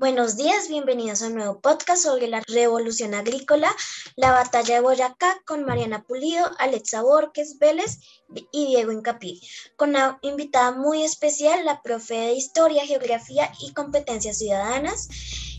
Buenos días, bienvenidos a un nuevo podcast sobre la revolución agrícola, la batalla de Boyacá con Mariana Pulido, Alexa Borges Vélez y Diego Incapí, con una invitada muy especial, la profe de Historia, Geografía y Competencias Ciudadanas,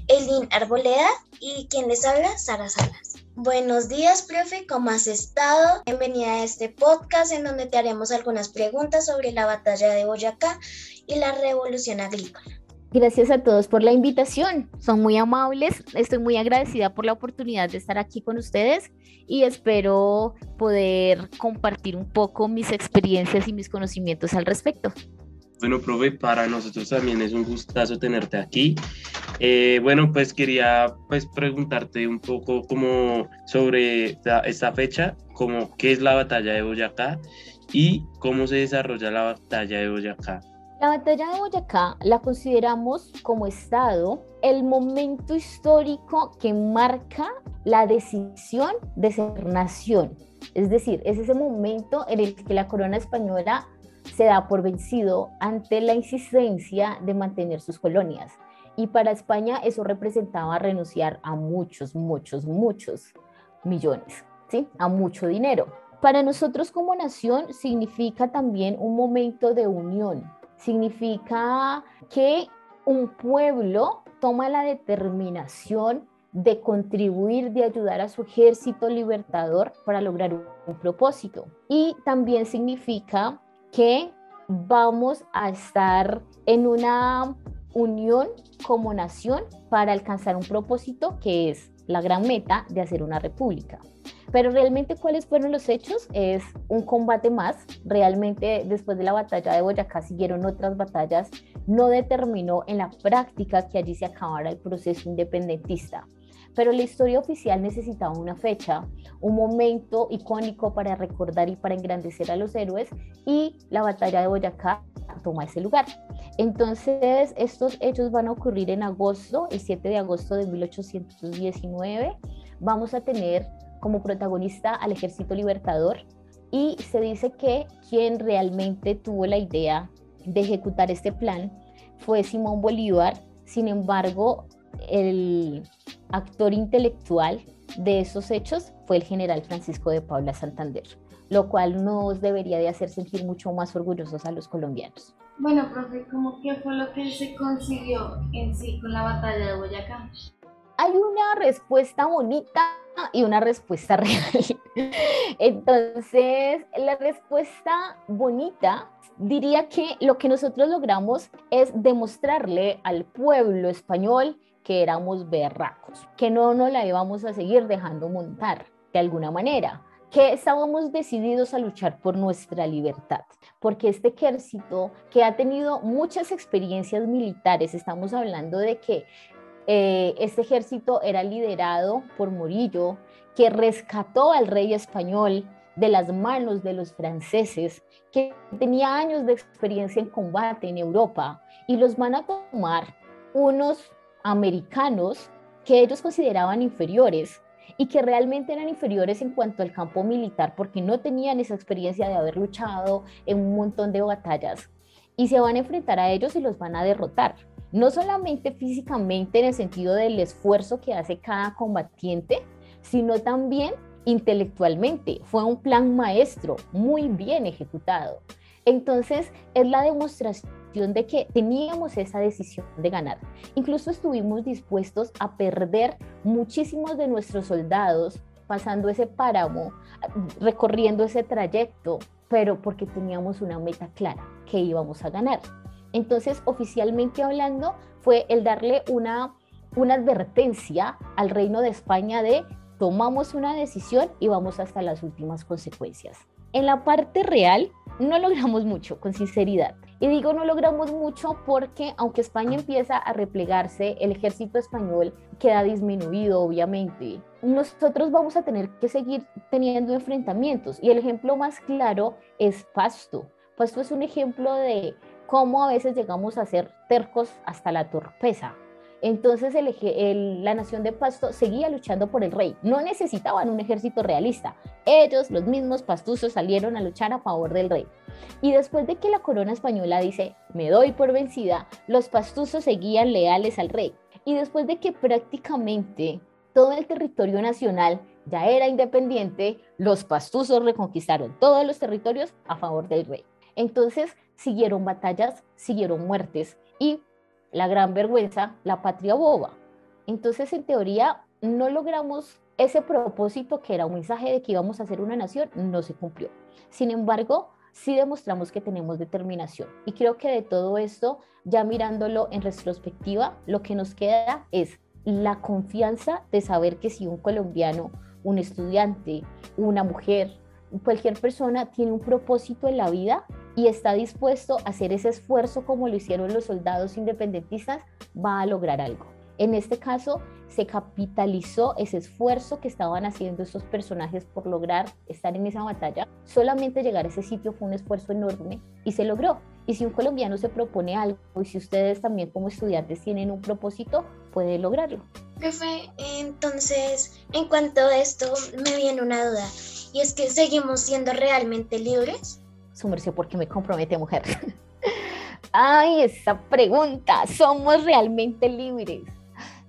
Elin Arboleda, y quien les habla, Sara Salas. Buenos días, profe, ¿cómo has estado? Bienvenida a este podcast en donde te haremos algunas preguntas sobre la batalla de Boyacá y la revolución agrícola. Gracias a todos por la invitación. Son muy amables. Estoy muy agradecida por la oportunidad de estar aquí con ustedes y espero poder compartir un poco mis experiencias y mis conocimientos al respecto. Bueno, profe, para nosotros también es un gustazo tenerte aquí. Eh, bueno, pues quería pues preguntarte un poco como sobre esta, esta fecha, como qué es la batalla de Boyacá y cómo se desarrolla la batalla de Boyacá. La batalla de Boyacá la consideramos como Estado el momento histórico que marca la decisión de ser nación. Es decir, es ese momento en el que la corona española se da por vencido ante la insistencia de mantener sus colonias. Y para España eso representaba renunciar a muchos, muchos, muchos millones, ¿sí? A mucho dinero. Para nosotros como nación significa también un momento de unión, significa que un pueblo toma la determinación de contribuir, de ayudar a su ejército libertador para lograr un, propósito. Y también significa que vamos a estar en una unión como nación para alcanzar un propósito que es la gran meta de hacer una república. Pero realmente cuáles fueron los hechos es un combate más. Realmente después de la batalla de Boyacá siguieron otras batallas. No determinó en la práctica que allí se acabara el proceso independentista. Pero la historia oficial necesitaba una fecha, un momento icónico para recordar y para engrandecer a los héroes y la batalla de Boyacá toma ese lugar. Entonces, estos hechos van a ocurrir en agosto, el 7 de agosto de 1819. Vamos a tener como protagonista al ejército libertador y se dice que quien realmente tuvo la idea de ejecutar este plan fue Simón Bolívar, sin embargo el actor intelectual de esos hechos fue el general Francisco de Paula Santander, lo cual nos debería de hacer sentir mucho más orgullosos a los colombianos. Bueno, profe, ¿cómo qué fue lo que se consiguió en sí con la batalla de Boyacá? Hay una respuesta bonita y una respuesta real. Entonces, la respuesta bonita diría que lo que nosotros logramos es demostrarle al pueblo español que éramos berracos, que no nos la íbamos a seguir dejando montar de alguna manera, que estábamos decididos a luchar por nuestra libertad, porque este ejército que ha tenido muchas experiencias militares, estamos hablando de que eh, este ejército era liderado por Morillo, que rescató al rey español de las manos de los franceses, que tenía años de experiencia en combate en Europa, y los van a tomar unos americanos que ellos consideraban inferiores y que realmente eran inferiores en cuanto al campo militar porque no tenían esa experiencia de haber luchado en un montón de batallas. Y se van a enfrentar a ellos y los van a derrotar no solamente físicamente en el sentido del esfuerzo que hace cada combatiente, sino también intelectualmente. Fue un plan maestro muy bien ejecutado. Entonces, es la demostración de que teníamos esa decisión de ganar. Incluso estuvimos dispuestos a perder muchísimos de nuestros soldados pasando ese páramo, recorriendo ese trayecto, pero porque teníamos una meta clara, que íbamos a ganar. Entonces, oficialmente hablando, fue el darle una, una advertencia al reino de España de tomamos una decisión y vamos hasta las últimas consecuencias. En la parte real, no logramos mucho, con sinceridad. Y digo no logramos mucho porque aunque España empieza a replegarse, el ejército español queda disminuido, obviamente. Nosotros vamos a tener que seguir teniendo enfrentamientos. Y el ejemplo más claro es Pasto. Pasto es un ejemplo de cómo a veces llegamos a ser tercos hasta la torpeza. Entonces el, la nación de Pasto seguía luchando por el rey. No necesitaban un ejército realista. Ellos, los mismos pastuzos, salieron a luchar a favor del rey. Y después de que la corona española dice, me doy por vencida, los pastuzos seguían leales al rey. Y después de que prácticamente todo el territorio nacional ya era independiente, los pastusos reconquistaron todos los territorios a favor del rey. Entonces siguieron batallas, siguieron muertes y la gran vergüenza, la patria boba. Entonces, en teoría, no logramos ese propósito que era un mensaje de que íbamos a ser una nación, no se cumplió. Sin embargo, sí demostramos que tenemos determinación. Y creo que de todo esto, ya mirándolo en retrospectiva, lo que nos queda es la confianza de saber que si un colombiano, un estudiante, una mujer, cualquier persona tiene un propósito en la vida y está dispuesto a hacer ese esfuerzo como lo hicieron los soldados independentistas, va a lograr algo. En este caso, se capitalizó ese esfuerzo que estaban haciendo estos personajes por lograr estar en esa batalla. Solamente llegar a ese sitio fue un esfuerzo enorme y se logró. Y si un colombiano se propone algo y si ustedes también como estudiantes tienen un propósito, puede lograrlo. Profe, entonces, en cuanto a esto, me viene una duda. ¿Y es que seguimos siendo realmente libres? Su merced, porque me compromete, mujer. Ay, esa pregunta. ¿Somos realmente libres?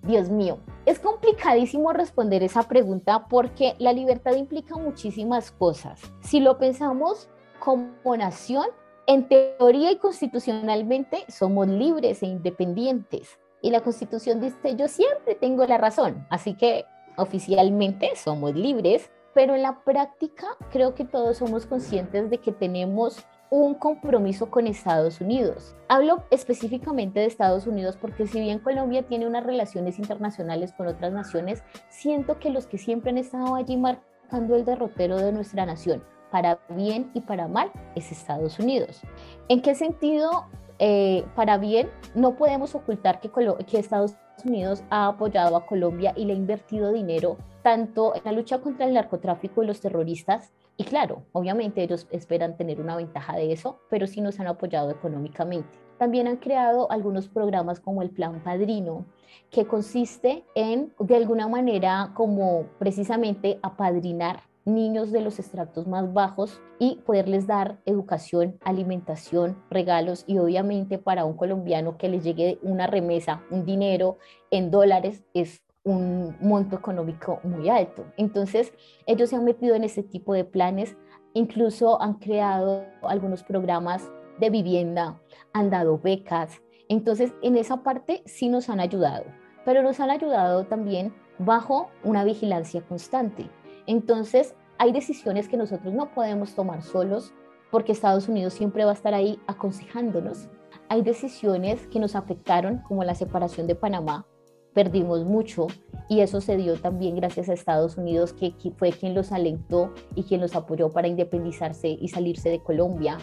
Dios mío, es complicadísimo responder esa pregunta porque la libertad implica muchísimas cosas. Si lo pensamos como nación, en teoría y constitucionalmente somos libres e independientes. Y la constitución dice, yo siempre tengo la razón. Así que oficialmente somos libres, pero en la práctica creo que todos somos conscientes de que tenemos un compromiso con Estados Unidos. Hablo específicamente de Estados Unidos porque si bien Colombia tiene unas relaciones internacionales con otras naciones, siento que los que siempre han estado allí marcando el derrotero de nuestra nación, para bien y para mal, es Estados Unidos. ¿En qué sentido? Eh, para bien, no podemos ocultar que, que Estados Unidos ha apoyado a Colombia y le ha invertido dinero tanto en la lucha contra el narcotráfico y los terroristas, y claro, obviamente ellos esperan tener una ventaja de eso, pero sí nos han apoyado económicamente. También han creado algunos programas como el Plan Padrino, que consiste en, de alguna manera, como precisamente apadrinar niños de los estratos más bajos y poderles dar educación, alimentación, regalos y obviamente para un colombiano que les llegue una remesa, un dinero en dólares es un monto económico muy alto. Entonces, ellos se han metido en ese tipo de planes, incluso han creado algunos programas de vivienda, han dado becas. Entonces, en esa parte sí nos han ayudado, pero nos han ayudado también bajo una vigilancia constante. Entonces, hay decisiones que nosotros no podemos tomar solos porque Estados Unidos siempre va a estar ahí aconsejándonos. Hay decisiones que nos afectaron, como la separación de Panamá, perdimos mucho y eso se dio también gracias a Estados Unidos, que, fue quien los alentó y quien los apoyó para independizarse y salirse de Colombia.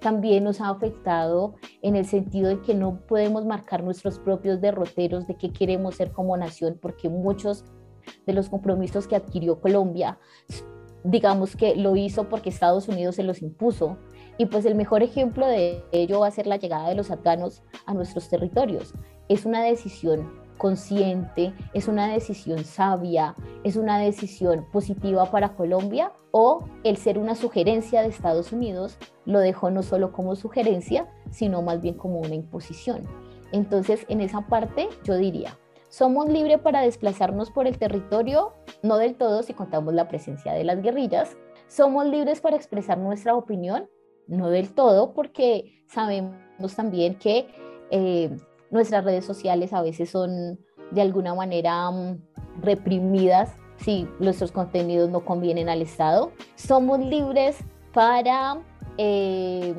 También nos ha afectado en el sentido de que no podemos marcar nuestros propios derroteros de qué queremos ser como nación, porque muchos de los compromisos que adquirió Colombia, digamos que lo hizo porque Estados Unidos se los impuso. Y pues el mejor ejemplo de ello va a ser la llegada de los afganos a nuestros territorios. Es una decisión consciente, es una decisión sabia, es una decisión positiva para Colombia o el ser una sugerencia de Estados Unidos lo dejó no solo como sugerencia, sino más bien como una imposición. Entonces, en esa parte yo diría, somos libres para desplazarnos por el territorio, no del todo si contamos la presencia de las guerrillas, somos libres para expresar nuestra opinión, no del todo porque sabemos también que eh, nuestras redes sociales a veces son de alguna manera mm, reprimidas si nuestros contenidos no convienen al Estado. Somos libres para eh,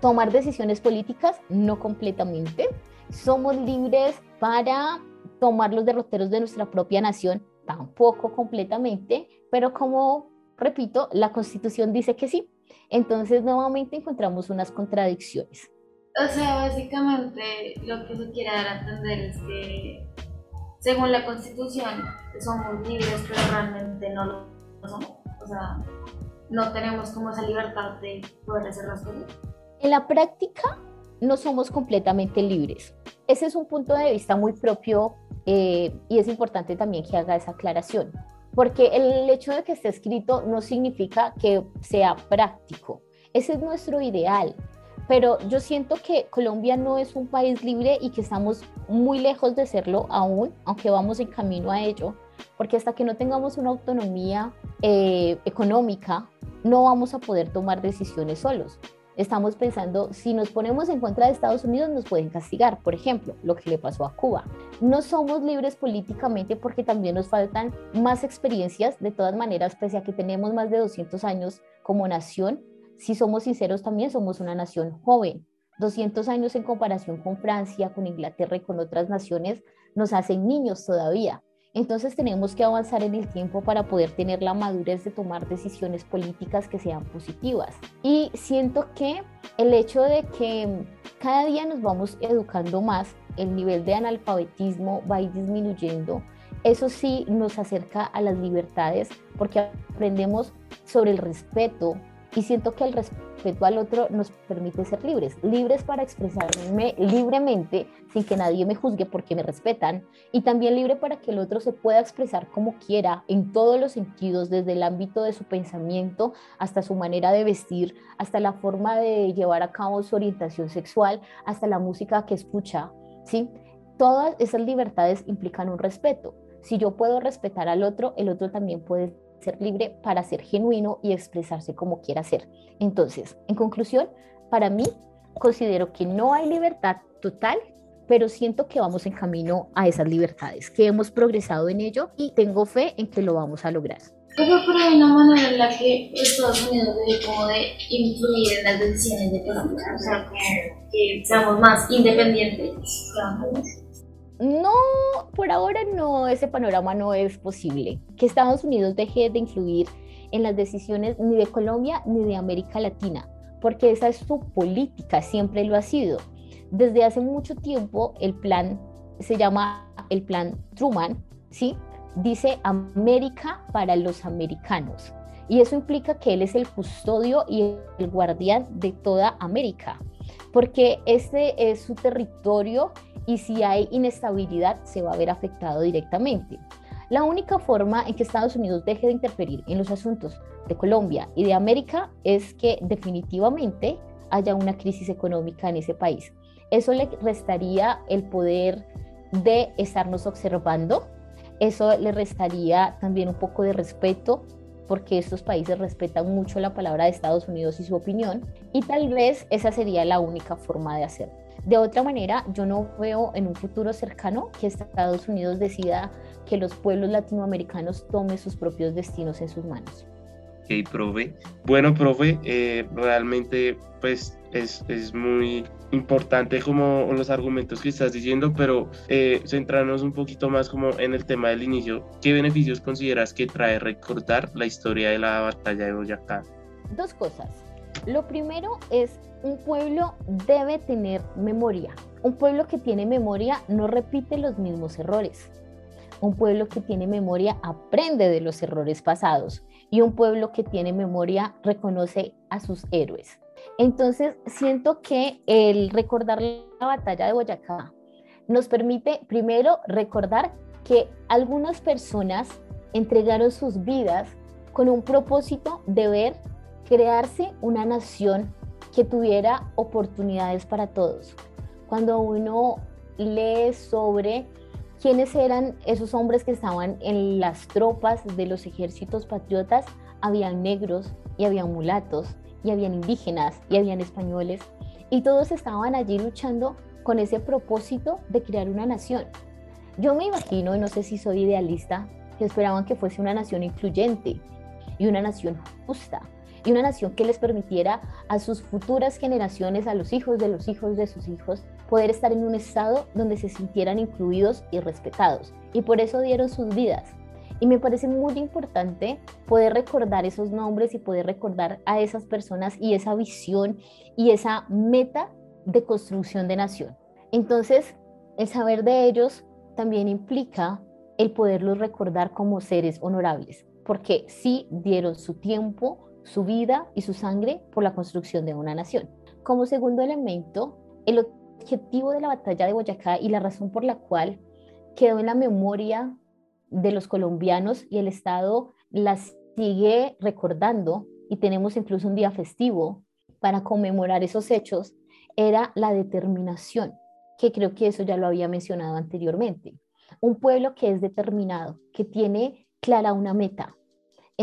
tomar decisiones políticas, no completamente. Somos libres para tomar los derroteros de nuestra propia nación, tampoco completamente, pero como repito, la constitución dice que sí. Entonces nuevamente encontramos unas contradicciones. O sea, básicamente lo que se quiere dar a entender es que según la constitución somos libres, pero realmente no lo somos. O sea, no tenemos como esa libertad de poder hacer las cosas. En la práctica no somos completamente libres. Ese es un punto de vista muy propio eh, y es importante también que haga esa aclaración, porque el hecho de que esté escrito no significa que sea práctico. Ese es nuestro ideal, pero yo siento que Colombia no es un país libre y que estamos muy lejos de serlo aún, aunque vamos en camino a ello, porque hasta que no tengamos una autonomía eh, económica, no vamos a poder tomar decisiones solos. Estamos pensando, si nos ponemos en contra de Estados Unidos, nos pueden castigar, por ejemplo, lo que le pasó a Cuba. No somos libres políticamente porque también nos faltan más experiencias, de todas maneras, pese a que tenemos más de 200 años como nación, si somos sinceros, también somos una nación joven. 200 años en comparación con Francia, con Inglaterra y con otras naciones nos hacen niños todavía. Entonces tenemos que avanzar en el tiempo para poder tener la madurez de tomar decisiones políticas que sean positivas. Y siento que el hecho de que cada día nos vamos educando más, el nivel de analfabetismo va a ir disminuyendo. Eso sí nos acerca a las libertades porque aprendemos sobre el respeto, y siento que el respeto al otro nos permite ser libres, libres para expresarme libremente sin que nadie me juzgue porque me respetan y también libre para que el otro se pueda expresar como quiera en todos los sentidos, desde el ámbito de su pensamiento hasta su manera de vestir, hasta la forma de llevar a cabo su orientación sexual, hasta la música que escucha, ¿sí? Todas esas libertades implican un respeto. Si yo puedo respetar al otro, el otro también puede ser libre para ser genuino y expresarse como quiera ser. Entonces, en conclusión, para mí, considero que no hay libertad total, pero siento que vamos en camino a esas libertades, que hemos progresado en ello y tengo fe en que lo vamos a lograr. Eso por una manera en la que Estados Unidos como de influir en las decisiones de Colombia, o sea, que seamos más independientes. No, por ahora no, ese panorama no es posible. Que Estados Unidos deje de influir en las decisiones ni de Colombia ni de América Latina, porque esa es su política, siempre lo ha sido. Desde hace mucho tiempo el plan se llama el plan Truman, ¿sí? Dice América para los americanos. Y eso implica que él es el custodio y el guardián de toda América, porque este es su territorio y si hay inestabilidad se va a ver afectado directamente. La única forma en que Estados Unidos deje de interferir en los asuntos de Colombia y de América es que definitivamente haya una crisis económica en ese país. Eso le restaría el poder de estarnos observando, eso le restaría también un poco de respeto porque estos países respetan mucho la palabra de Estados Unidos y su opinión, y tal vez esa sería la única forma de hacerlo. De otra manera, yo no veo en un futuro cercano que Estados Unidos decida que los pueblos latinoamericanos tomen sus propios destinos en sus manos. Ok, profe. Bueno, profe, eh, realmente pues es, es, muy importante como los argumentos que estás diciendo, pero eh, centrarnos un poquito más como en el tema del inicio. ¿Qué beneficios consideras que trae recordar la historia de la batalla de Boyacá? Dos cosas. Lo primero es un pueblo debe tener memoria. Un pueblo que tiene memoria no repite los mismos errores. Un pueblo que tiene memoria aprende de los errores pasados y un pueblo que tiene memoria reconoce a sus héroes. Entonces, siento que el recordar la batalla de Boyacá nos permite primero recordar que algunas personas entregaron sus vidas con un propósito de ver crearse una nación que tuviera oportunidades para todos. Cuando uno lee sobre quiénes eran esos hombres que estaban en las tropas de los ejércitos patriotas, habían negros y habían mulatos y habían indígenas y habían españoles y todos estaban allí luchando con ese propósito de crear una nación. Yo me imagino, y no sé si soy idealista, que esperaban que fuese una nación incluyente y una nación justa, y una nación que les permitiera a sus futuras generaciones, a los hijos de los hijos de sus hijos, poder estar en un estado donde se sintieran incluidos y respetados. Y por eso dieron sus vidas. Y me parece muy importante poder recordar esos nombres y poder recordar a esas personas y esa visión y esa meta de construcción de nación. Entonces, el saber de ellos también implica el poderlos recordar como seres honorables, porque sí dieron su tiempo, su vida y su sangre por la construcción de una nación. Como segundo elemento, el objetivo de la batalla de Boyacá y la razón por la cual quedó en la memoria de los colombianos y el Estado la sigue recordando y tenemos incluso un día festivo para conmemorar esos hechos, era la determinación. que creo que eso ya lo había mencionado anteriormente. Un pueblo que es determinado, que tiene clara una meta.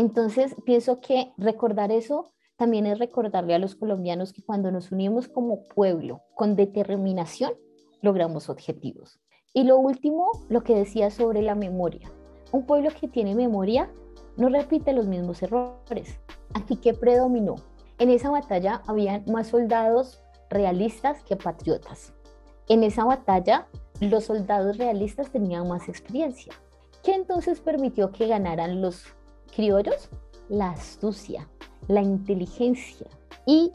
Entonces, pienso que recordar eso también es recordarle a los colombianos que cuando nos unimos como pueblo con determinación, logramos objetivos. Y lo último, lo que decía sobre la memoria. Un pueblo que tiene memoria no repite los mismos errores. Aquí que predominó. En esa batalla habían más soldados realistas que patriotas. En esa batalla los soldados realistas tenían más experiencia. ¿Qué entonces permitió que ganaran los criollos? La astucia, la inteligencia y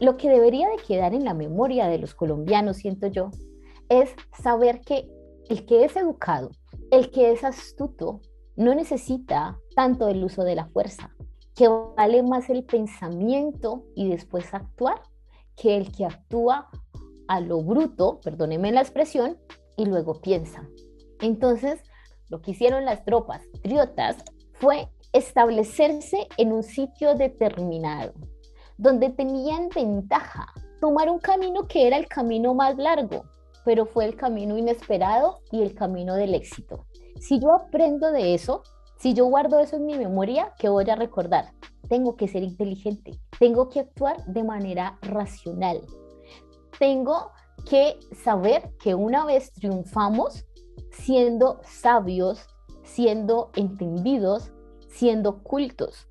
lo que debería de quedar en la memoria de los colombianos, siento yo, es saber que el que es educado, el que es astuto, no necesita tanto el uso de la fuerza, que vale más el pensamiento y después actuar que el que actúa a lo bruto, perdónenme la expresión, y luego piensa. Entonces, lo que hicieron las tropas triotas fue establecerse en un sitio determinado, donde tenían ventaja, tomar un camino que era el camino más largo, pero fue el camino inesperado y el camino del éxito. Si yo aprendo de eso, si yo guardo eso en mi memoria, ¿qué voy a recordar? Tengo que ser inteligente, tengo que actuar de manera racional, tengo que saber que una vez triunfamos, siendo sabios, siendo entendidos, siendo cultos,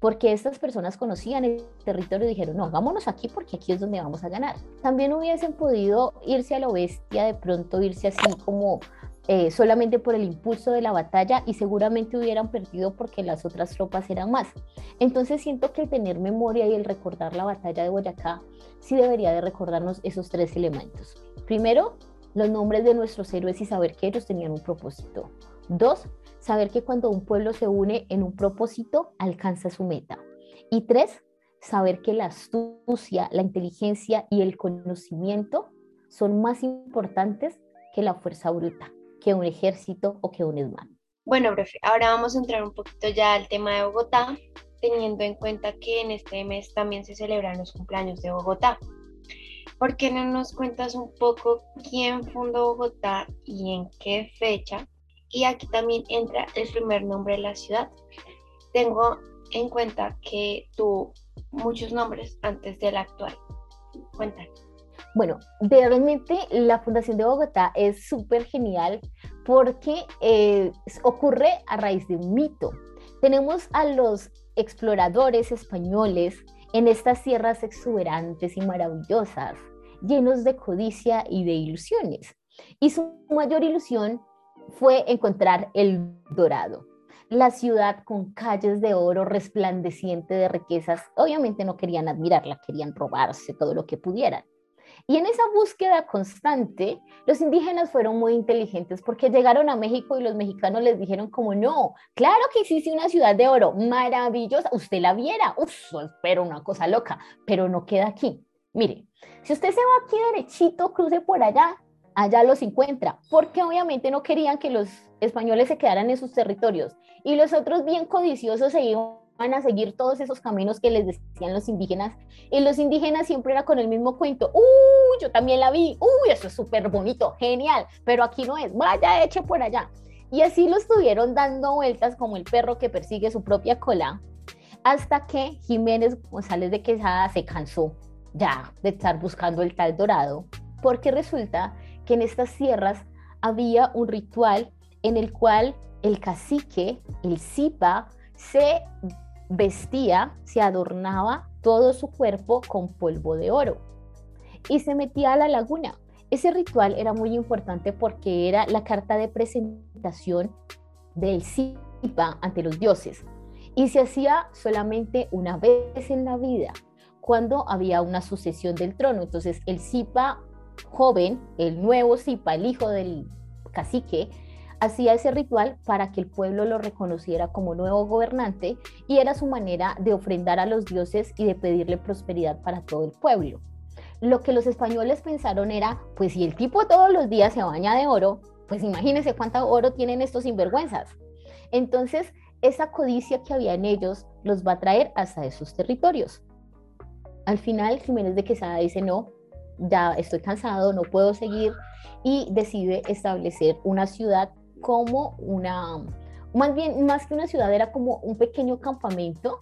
porque estas personas conocían el territorio y dijeron, no, vámonos aquí porque aquí es donde vamos a ganar. También hubiesen podido irse a la bestia, de pronto irse así como eh, solamente por el impulso de la batalla y seguramente hubieran perdido porque las otras tropas eran más. Entonces siento que tener memoria y el recordar la batalla de Boyacá sí debería de recordarnos esos tres elementos. Primero, los nombres de nuestros héroes y saber que ellos tenían un propósito. Dos, saber que cuando un pueblo se une en un propósito, alcanza su meta. Y tres, saber que la astucia, la inteligencia y el conocimiento son más importantes que la fuerza bruta, que un ejército o que un hermano. Bueno, profe, ahora vamos a entrar un poquito ya al tema de Bogotá, teniendo en cuenta que en este mes también se celebran los cumpleaños de Bogotá. ¿Por qué no nos cuentas un poco quién fundó Bogotá y en qué fecha? Y aquí también entra el primer nombre de la ciudad. Tengo en cuenta que tuvo muchos nombres antes del actual. Cuéntanos. Bueno, realmente la Fundación de Bogotá es súper genial porque eh, ocurre a raíz de un mito. Tenemos a los exploradores españoles en estas tierras exuberantes y maravillosas llenos de codicia y de ilusiones. Y su mayor ilusión fue encontrar el dorado, la ciudad con calles de oro resplandeciente de riquezas. Obviamente no querían admirarla, querían robarse todo lo que pudieran. Y en esa búsqueda constante, los indígenas fueron muy inteligentes porque llegaron a México y los mexicanos les dijeron como no, claro que existe una ciudad de oro maravillosa, usted la viera, uff, espero una cosa loca, pero no queda aquí. Mire, si usted se va aquí derechito, cruce por allá, allá los encuentra, porque obviamente no querían que los españoles se quedaran en sus territorios y los otros bien codiciosos se iban a seguir todos esos caminos que les decían los indígenas y los indígenas siempre era con el mismo cuento, uy, yo también la vi, uy, eso es súper bonito, genial, pero aquí no es, vaya, eche por allá. Y así lo estuvieron dando vueltas como el perro que persigue su propia cola, hasta que Jiménez González de Quesada se cansó ya de estar buscando el tal dorado, porque resulta que en estas sierras había un ritual en el cual el cacique, el zipa, se vestía, se adornaba todo su cuerpo con polvo de oro y se metía a la laguna. Ese ritual era muy importante porque era la carta de presentación del Zipa ante los dioses y se hacía solamente una vez en la vida cuando había una sucesión del trono. Entonces el Zipa joven, el nuevo Zipa, el hijo del cacique, hacía ese ritual para que el pueblo lo reconociera como nuevo gobernante y era su manera de ofrendar a los dioses y de pedirle prosperidad para todo el pueblo. Lo que los españoles pensaron era, pues si el tipo todos los días se baña de oro, pues imagínense cuánto oro tienen estos sinvergüenzas. Entonces, esa codicia que había en ellos los va a traer hasta esos territorios. Al final, Jiménez de Quesada dice, no, ya estoy cansado, no puedo seguir y decide establecer una ciudad como una, más bien, más que una ciudad, era como un pequeño campamento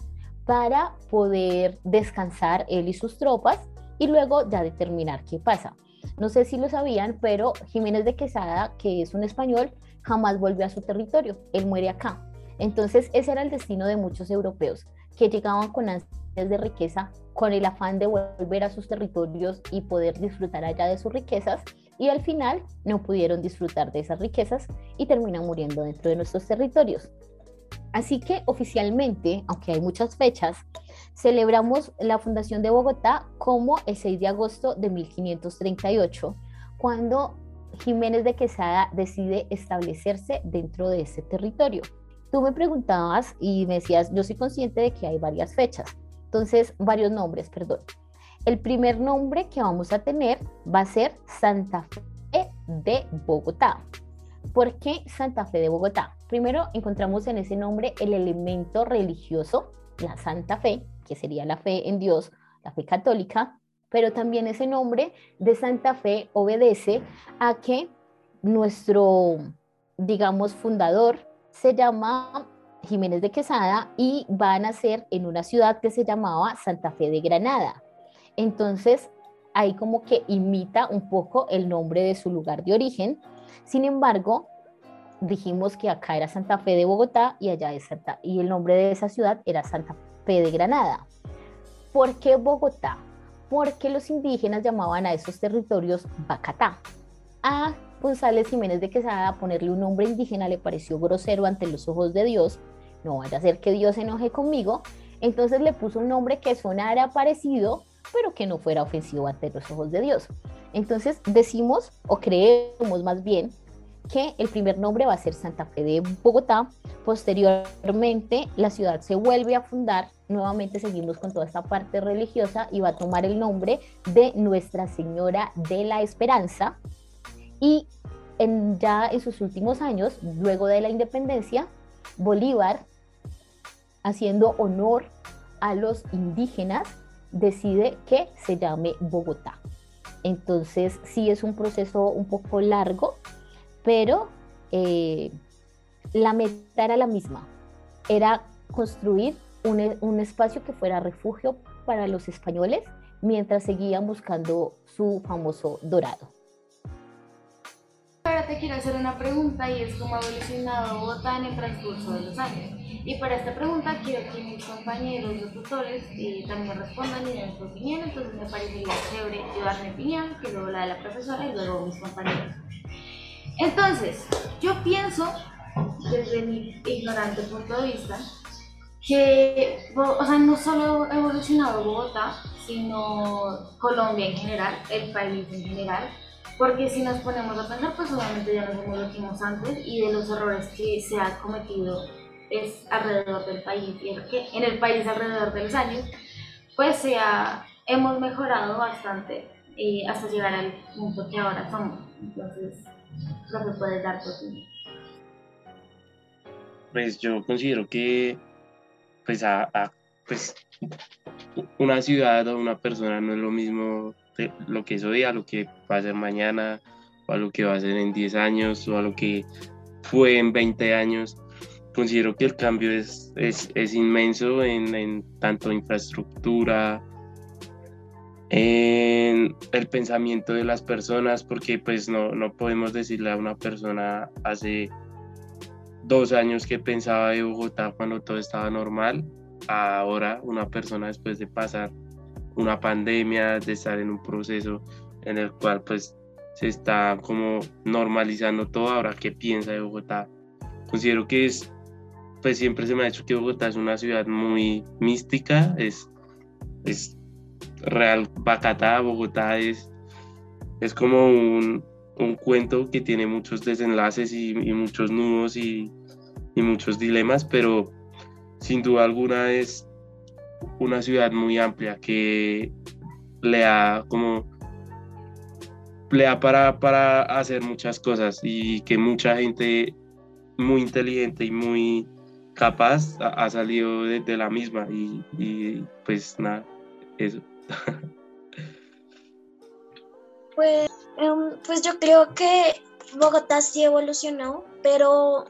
para poder descansar él y sus tropas y luego ya determinar qué pasa. No sé si lo sabían, pero Jiménez de Quesada, que es un español, jamás volvió a su territorio, él muere acá. Entonces ese era el destino de muchos europeos, que llegaban con ansias de riqueza, con el afán de volver a sus territorios y poder disfrutar allá de sus riquezas, y al final no pudieron disfrutar de esas riquezas y terminan muriendo dentro de nuestros territorios. Así que oficialmente, aunque hay muchas fechas, celebramos la fundación de Bogotá como el 6 de agosto de 1538, cuando Jiménez de Quesada decide establecerse dentro de ese territorio. Tú me preguntabas y me decías, yo soy consciente de que hay varias fechas, entonces varios nombres, perdón. El primer nombre que vamos a tener va a ser Santa Fe de Bogotá. ¿Por qué Santa Fe de Bogotá? Primero encontramos en ese nombre el elemento religioso, la Santa Fe, que sería la fe en Dios, la fe católica, pero también ese nombre de Santa Fe obedece a que nuestro, digamos, fundador se llama Jiménez de Quesada y va a nacer en una ciudad que se llamaba Santa Fe de Granada. Entonces, ahí como que imita un poco el nombre de su lugar de origen. Sin embargo, dijimos que acá era Santa Fe de Bogotá y allá es Santa, y el nombre de esa ciudad era Santa Fe de Granada. ¿Por qué Bogotá? Porque los indígenas llamaban a esos territorios Bacatá. A González Jiménez de Quesada ponerle un nombre indígena le pareció grosero ante los ojos de Dios. No vaya a ser que Dios se enoje conmigo. Entonces le puso un nombre que sonara parecido, pero que no fuera ofensivo ante los ojos de Dios. Entonces decimos, o creemos más bien, que el primer nombre va a ser Santa Fe de Bogotá. Posteriormente, la ciudad se vuelve a fundar. Nuevamente seguimos con toda esta parte religiosa y va a tomar el nombre de Nuestra Señora de la Esperanza. Y en, ya en sus últimos años, luego de la independencia, Bolívar, haciendo honor a los indígenas, decide que se llame Bogotá. Entonces, sí es un proceso un poco largo, pero eh, la meta era la misma, era construir un, un, espacio que fuera refugio para los españoles mientras seguían buscando su famoso dorado. Ahora te quiero hacer una pregunta y es cómo ha evolucionado Bogotá en el transcurso de los años. Y para esta pregunta quiero que mis compañeros, los tutores, eh, también respondan y den su opinión. Entonces me parecería chévere llevar mi opinión, que luego la de la profesora y luego mis compañeros. Entonces, yo pienso, desde mi ignorante punto de vista, que, o sea, no solo ha evolucionado Bogotá, sino Colombia en general, el país en general, porque si nos ponemos a pensar, pues obviamente ya nos lo dijimos antes y de los errores que se han cometido es alrededor del país y en el país alrededor de los años, pues se ha, hemos mejorado bastante hasta llegar al punto que ahora somos. Entonces, lo que puedes dar tu Pues yo considero que pues, a, pues una ciudad o una persona no es lo mismo lo que es hoy a lo que va a ser mañana o a lo que va a ser en 10 años o a lo que fue en 20 años. Considero que el cambio es, es, es inmenso en, en tanto infraestructura, en el pensamiento de las personas, porque pues no, no podemos decirle a una persona hace dos años que pensaba de Bogotá cuando todo estaba normal, ahora una persona después de pasar una pandemia, de estar en un proceso en el cual pues se está como normalizando todo, ahora qué piensa de Bogotá. Considero que es, pues siempre se me ha dicho que Bogotá es una ciudad muy mística, es, es Real Bacatá, Bogotá es, es como un, un cuento que tiene muchos desenlaces y, muchos nudos y, y, muchos dilemas, pero sin duda alguna es una ciudad muy amplia que le da como le da para, para hacer muchas cosas y que mucha gente muy inteligente y muy capaz ha, salido de, la misma y, y pues nada, eso. Pues Em, pues yo creo que Bogotá sí evolucionó, pero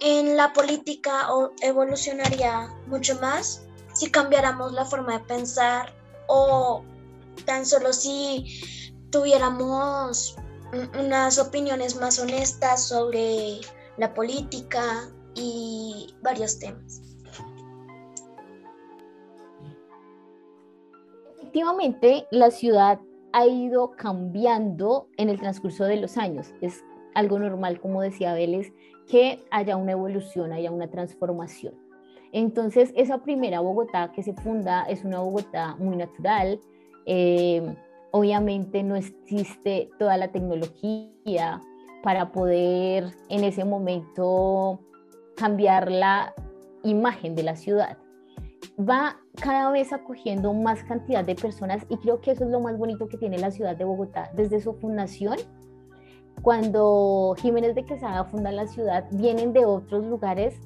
en la política evolucionaría mucho más si cambiáramos la forma de pensar o tan solo si tuviéramos unas opiniones más honestas sobre la política y varios temas. Efectivamente, la ciudad ha ido cambiando en el transcurso de los años. Es algo normal, como decía Vélez, que haya una evolución, haya una transformación. Entonces, esa primera Bogotá que se funda es una Bogotá muy natural. Eh, obviamente no existe toda la tecnología para poder en ese momento cambiar la imagen de la ciudad. Va cada vez acogiendo más cantidad de personas y creo que eso es lo más bonito que tiene la ciudad de Bogotá. Desde su fundación, cuando Jiménez de Quesada funda la ciudad, vienen de otros lugares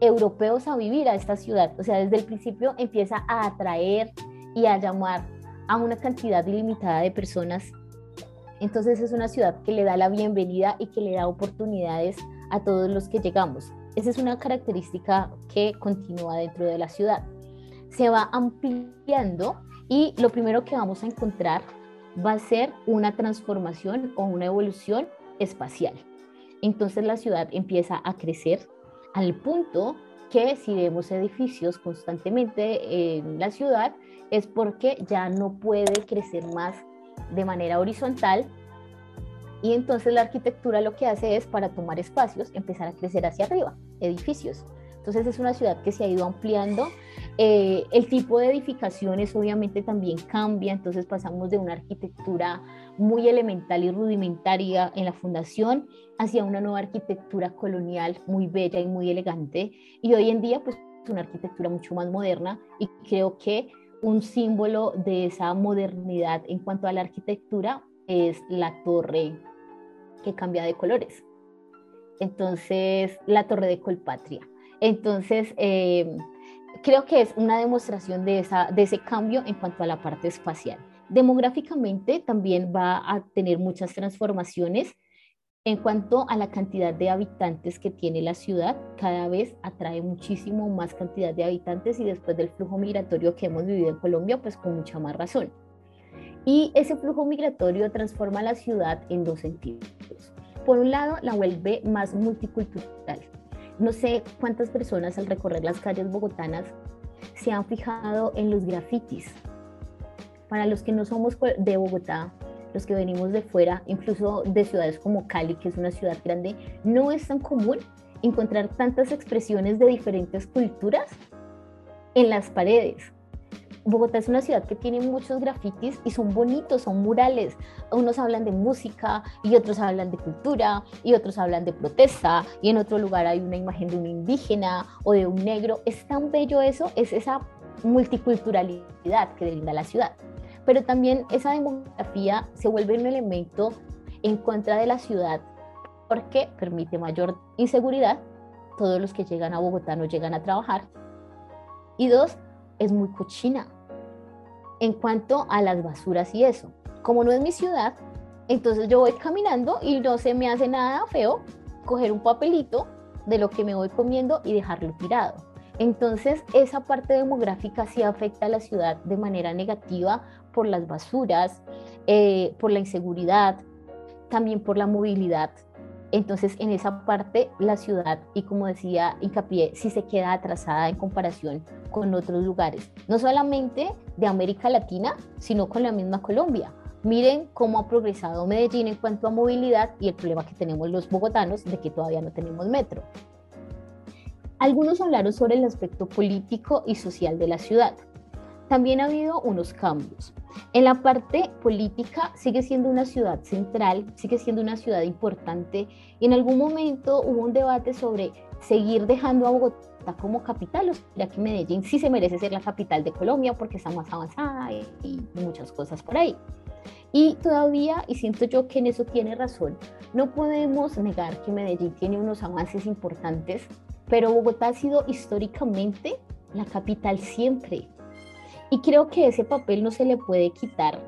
europeos a vivir a esta ciudad. O sea, desde el principio empieza a atraer y a llamar a una cantidad ilimitada de personas. Entonces es una ciudad que le da la bienvenida y que le da oportunidades a todos los que llegamos. Esa es una característica que continúa dentro de la ciudad. Se va ampliando y lo primero que vamos a encontrar va a ser una transformación o una evolución espacial. Entonces la ciudad empieza a crecer al punto que si vemos edificios constantemente en la ciudad es porque ya no puede crecer más de manera horizontal y entonces la arquitectura lo que hace es para tomar espacios empezar a crecer hacia arriba, edificios. Entonces es una ciudad que se ha ido ampliando. Eh, el tipo de edificaciones obviamente también cambia, entonces pasamos de una arquitectura muy elemental y rudimentaria en la fundación hacia una nueva arquitectura colonial muy bella y muy elegante. Y hoy en día pues una arquitectura mucho más moderna y creo que un símbolo de esa modernidad en cuanto a la arquitectura es la torre que cambia de colores. Entonces, la torre de Colpatria. Entonces, em, creo que es una demostración de, esa, de ese cambio en cuanto a la parte espacial. Demográficamente también va a tener muchas transformaciones en cuanto a la cantidad de habitantes que tiene la ciudad, cada vez atrae muchísimo más cantidad de habitantes y después del flujo migratorio que hemos vivido en Colombia, pues con mucha más razón. Y ese flujo migratorio transforma la ciudad en dos sentidos. Por un lado, la vuelve más multicultural. No sé cuántas personas al recorrer las calles bogotanas se han fijado en los grafitis. Para los que no somos de Bogotá, los que venimos de fuera, incluso de ciudades como Cali, que es una ciudad grande, no es tan común encontrar tantas expresiones de diferentes culturas en las paredes. Bogotá es una ciudad que tiene muchos grafitis y son bonitos, son murales. Unos hablan de música y otros hablan de cultura y otros hablan de protesta y en otro lugar hay una imagen de un indígena o de un negro. Es tan bello eso, es esa multiculturalidad que brinda la ciudad pero también esa demografía se vuelve un elemento en contra de la ciudad porque permite mayor inseguridad. Todos los que llegan a Bogotá no llegan a trabajar. Y dos, es muy cochina en cuanto a las basuras y eso. Como no es mi ciudad, entonces yo voy caminando y no se me hace nada feo coger un papelito de lo que me voy comiendo y dejarlo tirado. Entonces, esa parte demográfica sí afecta a la ciudad de manera negativa por las basuras, eh, por la inseguridad, también por la movilidad. Entonces, en esa parte, la ciudad, y como decía Hincapié, sí se queda atrasada en comparación con otros lugares, no solamente de América Latina, sino con la misma Colombia. Miren cómo ha progresado Medellín en cuanto a movilidad y el problema que tenemos los bogotanos de que todavía no tenemos metro. Algunos hablaron sobre el aspecto político y social de la ciudad. También ha habido unos cambios. En la parte política sigue siendo una ciudad central, sigue siendo una ciudad importante y en algún momento hubo un debate sobre seguir dejando a Bogotá como capital, o sea que Medellín sí se merece ser la capital de Colombia porque está más avanzada y, y muchas cosas por ahí. Y todavía, y siento yo que en eso tiene razón, no podemos negar que Medellín tiene unos avances importantes pero Bogotá ha sido históricamente la capital siempre. Y creo que ese papel no se le puede quitar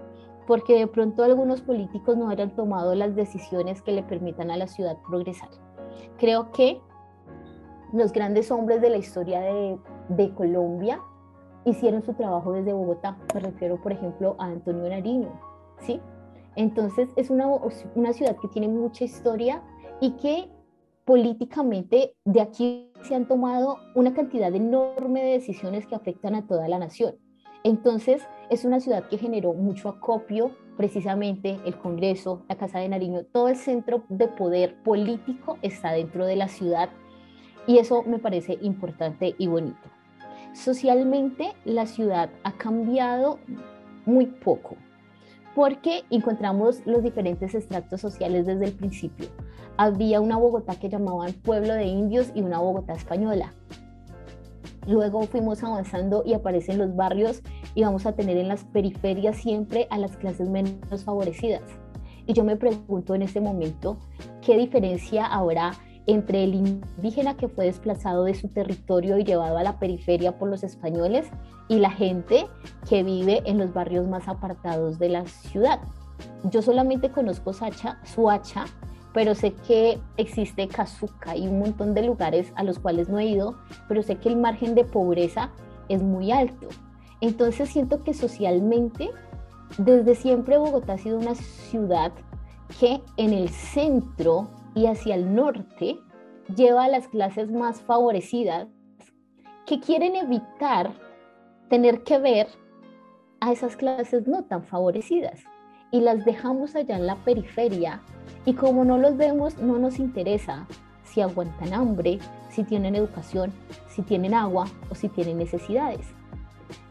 porque de pronto algunos políticos no hayan tomado las decisiones que le permitan a la ciudad progresar. Creo que los grandes hombres de la historia de, de Colombia hicieron su trabajo desde Bogotá. Me refiero, por ejemplo, a Antonio Nariño, ¿sí? Entonces, es una, una ciudad que tiene mucha historia y que políticamente de aquí se han tomado una cantidad enorme de decisiones que afectan a toda la nación. Entonces, es una ciudad que generó mucho acopio, precisamente el Congreso, la Casa de Nariño, todo el centro de poder político está dentro de la ciudad y eso me parece importante y bonito. Socialmente, la ciudad ha cambiado muy poco porque encontramos los diferentes extractos sociales desde el principio. Había una Bogotá que llamaban pueblo de indios y una Bogotá española. Luego fuimos avanzando y aparecen los barrios y vamos a tener en las periferias siempre a las clases menos favorecidas. Y yo me pregunto en este momento, ¿qué diferencia habrá entre el indígena que fue desplazado de su territorio y llevado a la periferia por los españoles y la gente que vive en los barrios más apartados de la ciudad. Yo solamente conozco Sacha, Suacha, pero sé que existe Kazuka y un montón de lugares a los cuales no he ido, pero sé que el margen de pobreza es muy alto. Entonces siento que socialmente, desde siempre Bogotá ha sido una ciudad que en el centro y hacia el norte lleva a las clases más favorecidas que quieren evitar tener que ver a esas clases no tan favorecidas y las dejamos allá en la periferia y como no los vemos no nos interesa si aguantan hambre, si tienen educación, si tienen agua o si tienen necesidades.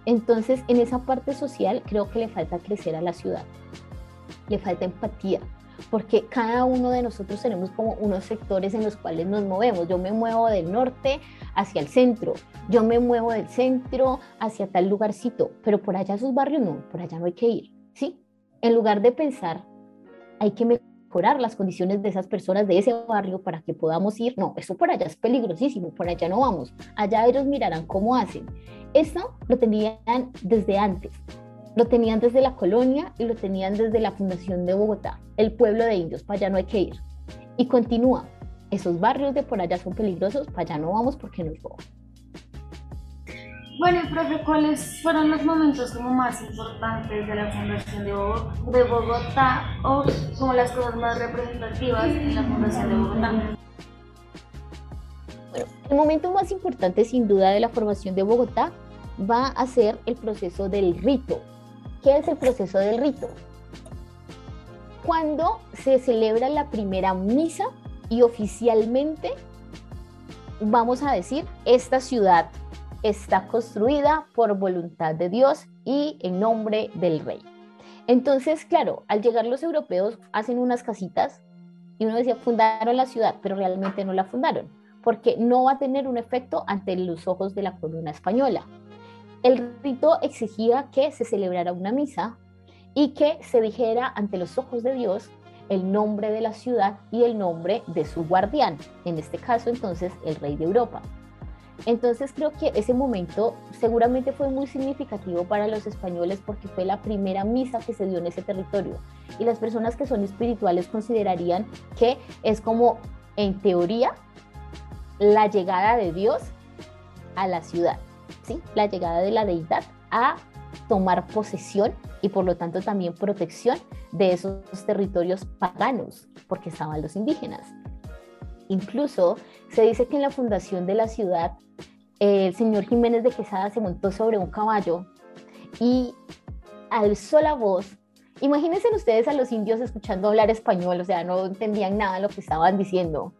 Entonces en esa parte social creo que le falta crecer a la ciudad, le falta empatía, porque cada uno de nosotros tenemos como unos sectores en los cuales nos movemos. Yo me muevo del norte hacia el centro, yo me muevo del centro hacia tal lugarcito, pero por allá esos barrios no, por allá no hay que ir. En lugar de pensar, hay que mejorar las condiciones de esas personas de ese barrio para que podamos ir, no, eso por allá es peligrosísimo, por allá no vamos, allá ellos mirarán cómo hacen. Eso lo tenían desde antes, lo tenían desde la colonia y lo tenían desde la fundación de Bogotá, el pueblo de indios, para allá no hay que ir. Y continúa, esos barrios de por allá son peligrosos, para allá no vamos porque nos roban. Bueno, profe, ¿cuáles fueron los momentos como más importantes de la fundación de, Bogotá o como las cosas más representativas en la fundación de Bogotá? El momento más importante sin duda de la formación de Bogotá va a ser el proceso del rito, ¿Qué es el proceso del rito? Cuando se celebra la primera misa y oficialmente vamos a decir, esta ciudad está construida por voluntad de Dios y en nombre del rey. Entonces, claro, al llegar los europeos hacen unas casitas y uno decía, fundaron la ciudad, pero realmente no la fundaron, porque no va a tener un efecto ante los ojos de la corona española. El rito exigía que se celebrara una misa y que se dijera ante los ojos de Dios el nombre de la ciudad y el nombre de su guardián, en este caso entonces el rey de Europa. Entonces creo que ese momento seguramente fue muy significativo para los españoles porque fue la primera misa que se dio en ese territorio. Y las personas que son espirituales considerarían que es como, en teoría, la llegada de Dios a la ciudad la llegada de la deidad a tomar posesión y por lo tanto también protección de esos territorios paganos, porque estaban los indígenas. Incluso se dice que en la fundación de la ciudad, el señor Jiménez de Quesada se montó sobre un caballo y alzó la voz. Imagínense ustedes a los indios escuchando hablar español, o sea, no entendían nada de lo que estaban diciendo.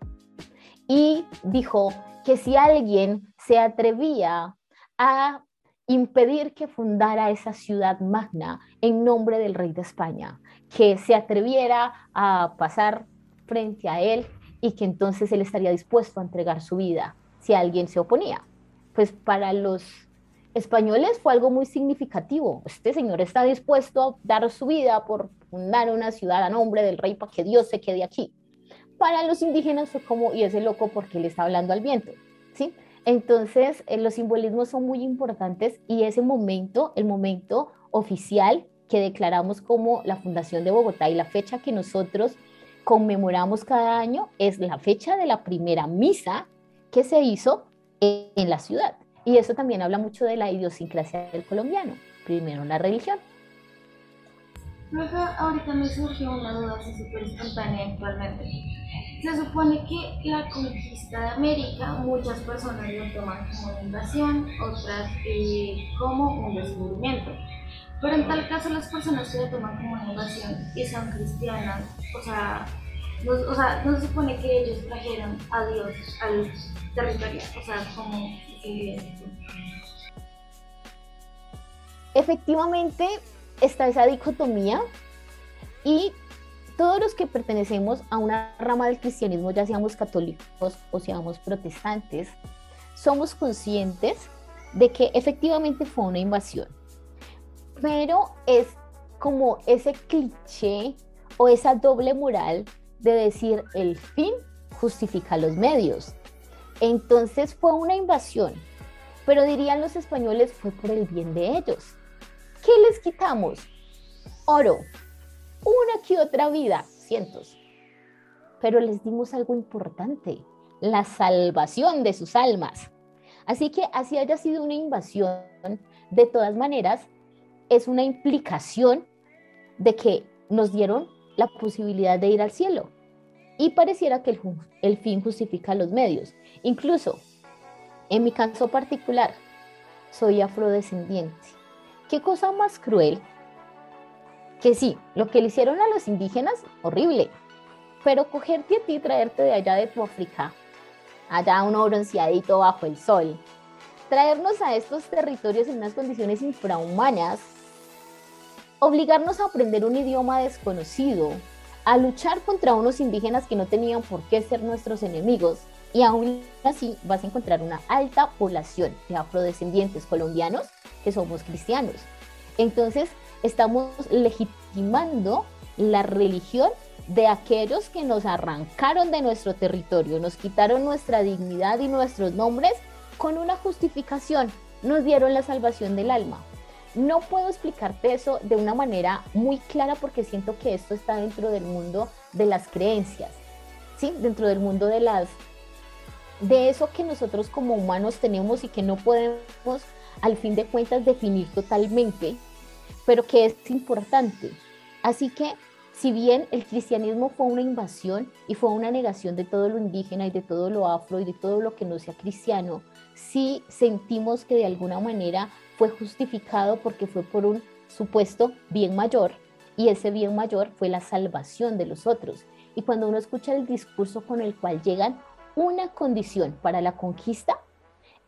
Y dijo que si alguien se atrevía a impedir que fundara esa ciudad magna en nombre del rey de España, que se atreviera a pasar frente a él y que entonces él estaría dispuesto a entregar su vida si alguien se oponía. Pues para los españoles fue algo muy significativo. Este señor está dispuesto a dar su vida por fundar una ciudad a nombre del rey para que Dios se quede aquí. Para los indígenas fue como, y ese loco porque le está hablando al viento, ¿sí? Entonces, eh, los simbolismos son muy importantes y ese momento, el momento oficial, que declaramos como la fundación de Bogotá y la fecha que nosotros conmemoramos cada año es la fecha de la primera misa que se hizo en la ciudad. Y eso también habla mucho de la idiosincrasia del colombiano. Primero la religión. Ahorita me surgió una duda súper espontánea actualmente. Se supone que la conquista de América muchas personas lo toman como una invasión, otras eh, como un descubrimiento. Pero en tal caso las personas que lo toman como una invasión y son cristianas, o sea, no, o sea, no se supone que ellos trajeron a Dios al territorio, o sea, como Efectivamente, está esa dicotomía y todos los que pertenecemos a una rama del cristianismo, ya seamos católicos o seamos protestantes, somos conscientes de que efectivamente fue una invasión. Pero es como ese cliché o esa doble moral de decir el fin justifica los medios. Entonces fue una invasión, pero dirían los españoles fue por el bien de ellos. ¿Qué les quitamos? Oro, una que otra vida, cientos. Pero les dimos algo importante, la salvación de sus almas. Así que así haya sido una invasión, de todas maneras, es una implicación de que nos dieron la posibilidad de ir al cielo. Y pareciera que el, fin justifica los medios. Incluso, en mi caso particular, soy afrodescendiente. ¿Qué cosa más cruel que sí, lo que le hicieron a los indígenas, horrible, pero cogerte a ti y traerte de allá de tu África, allá un bronceadito bajo el sol, traernos a estos territorios en unas condiciones infrahumanas, obligarnos a aprender un idioma desconocido, a luchar contra unos indígenas que no tenían por qué ser nuestros enemigos, y aún así vas a encontrar una alta población de afrodescendientes colombianos que somos cristianos. Entonces, estamos legitimando la religión de aquellos que nos arrancaron de nuestro territorio, nos quitaron nuestra dignidad y nuestros nombres con una justificación, nos dieron la salvación del alma. No puedo explicarte eso de una manera muy clara porque siento que esto está dentro del mundo de las creencias, ¿sí? Dentro del mundo de las de eso que nosotros como humanos tenemos y que no podemos al fin de cuentas definir totalmente, pero que es importante. Así que si bien el cristianismo fue una invasión y fue una negación de todo lo indígena y de todo lo afro y de todo lo que no sea cristiano, sí sentimos que de alguna manera fue justificado porque fue por un supuesto bien mayor y ese bien mayor fue la salvación de los otros. Y cuando uno escucha el discurso con el cual llegan, una condición para la conquista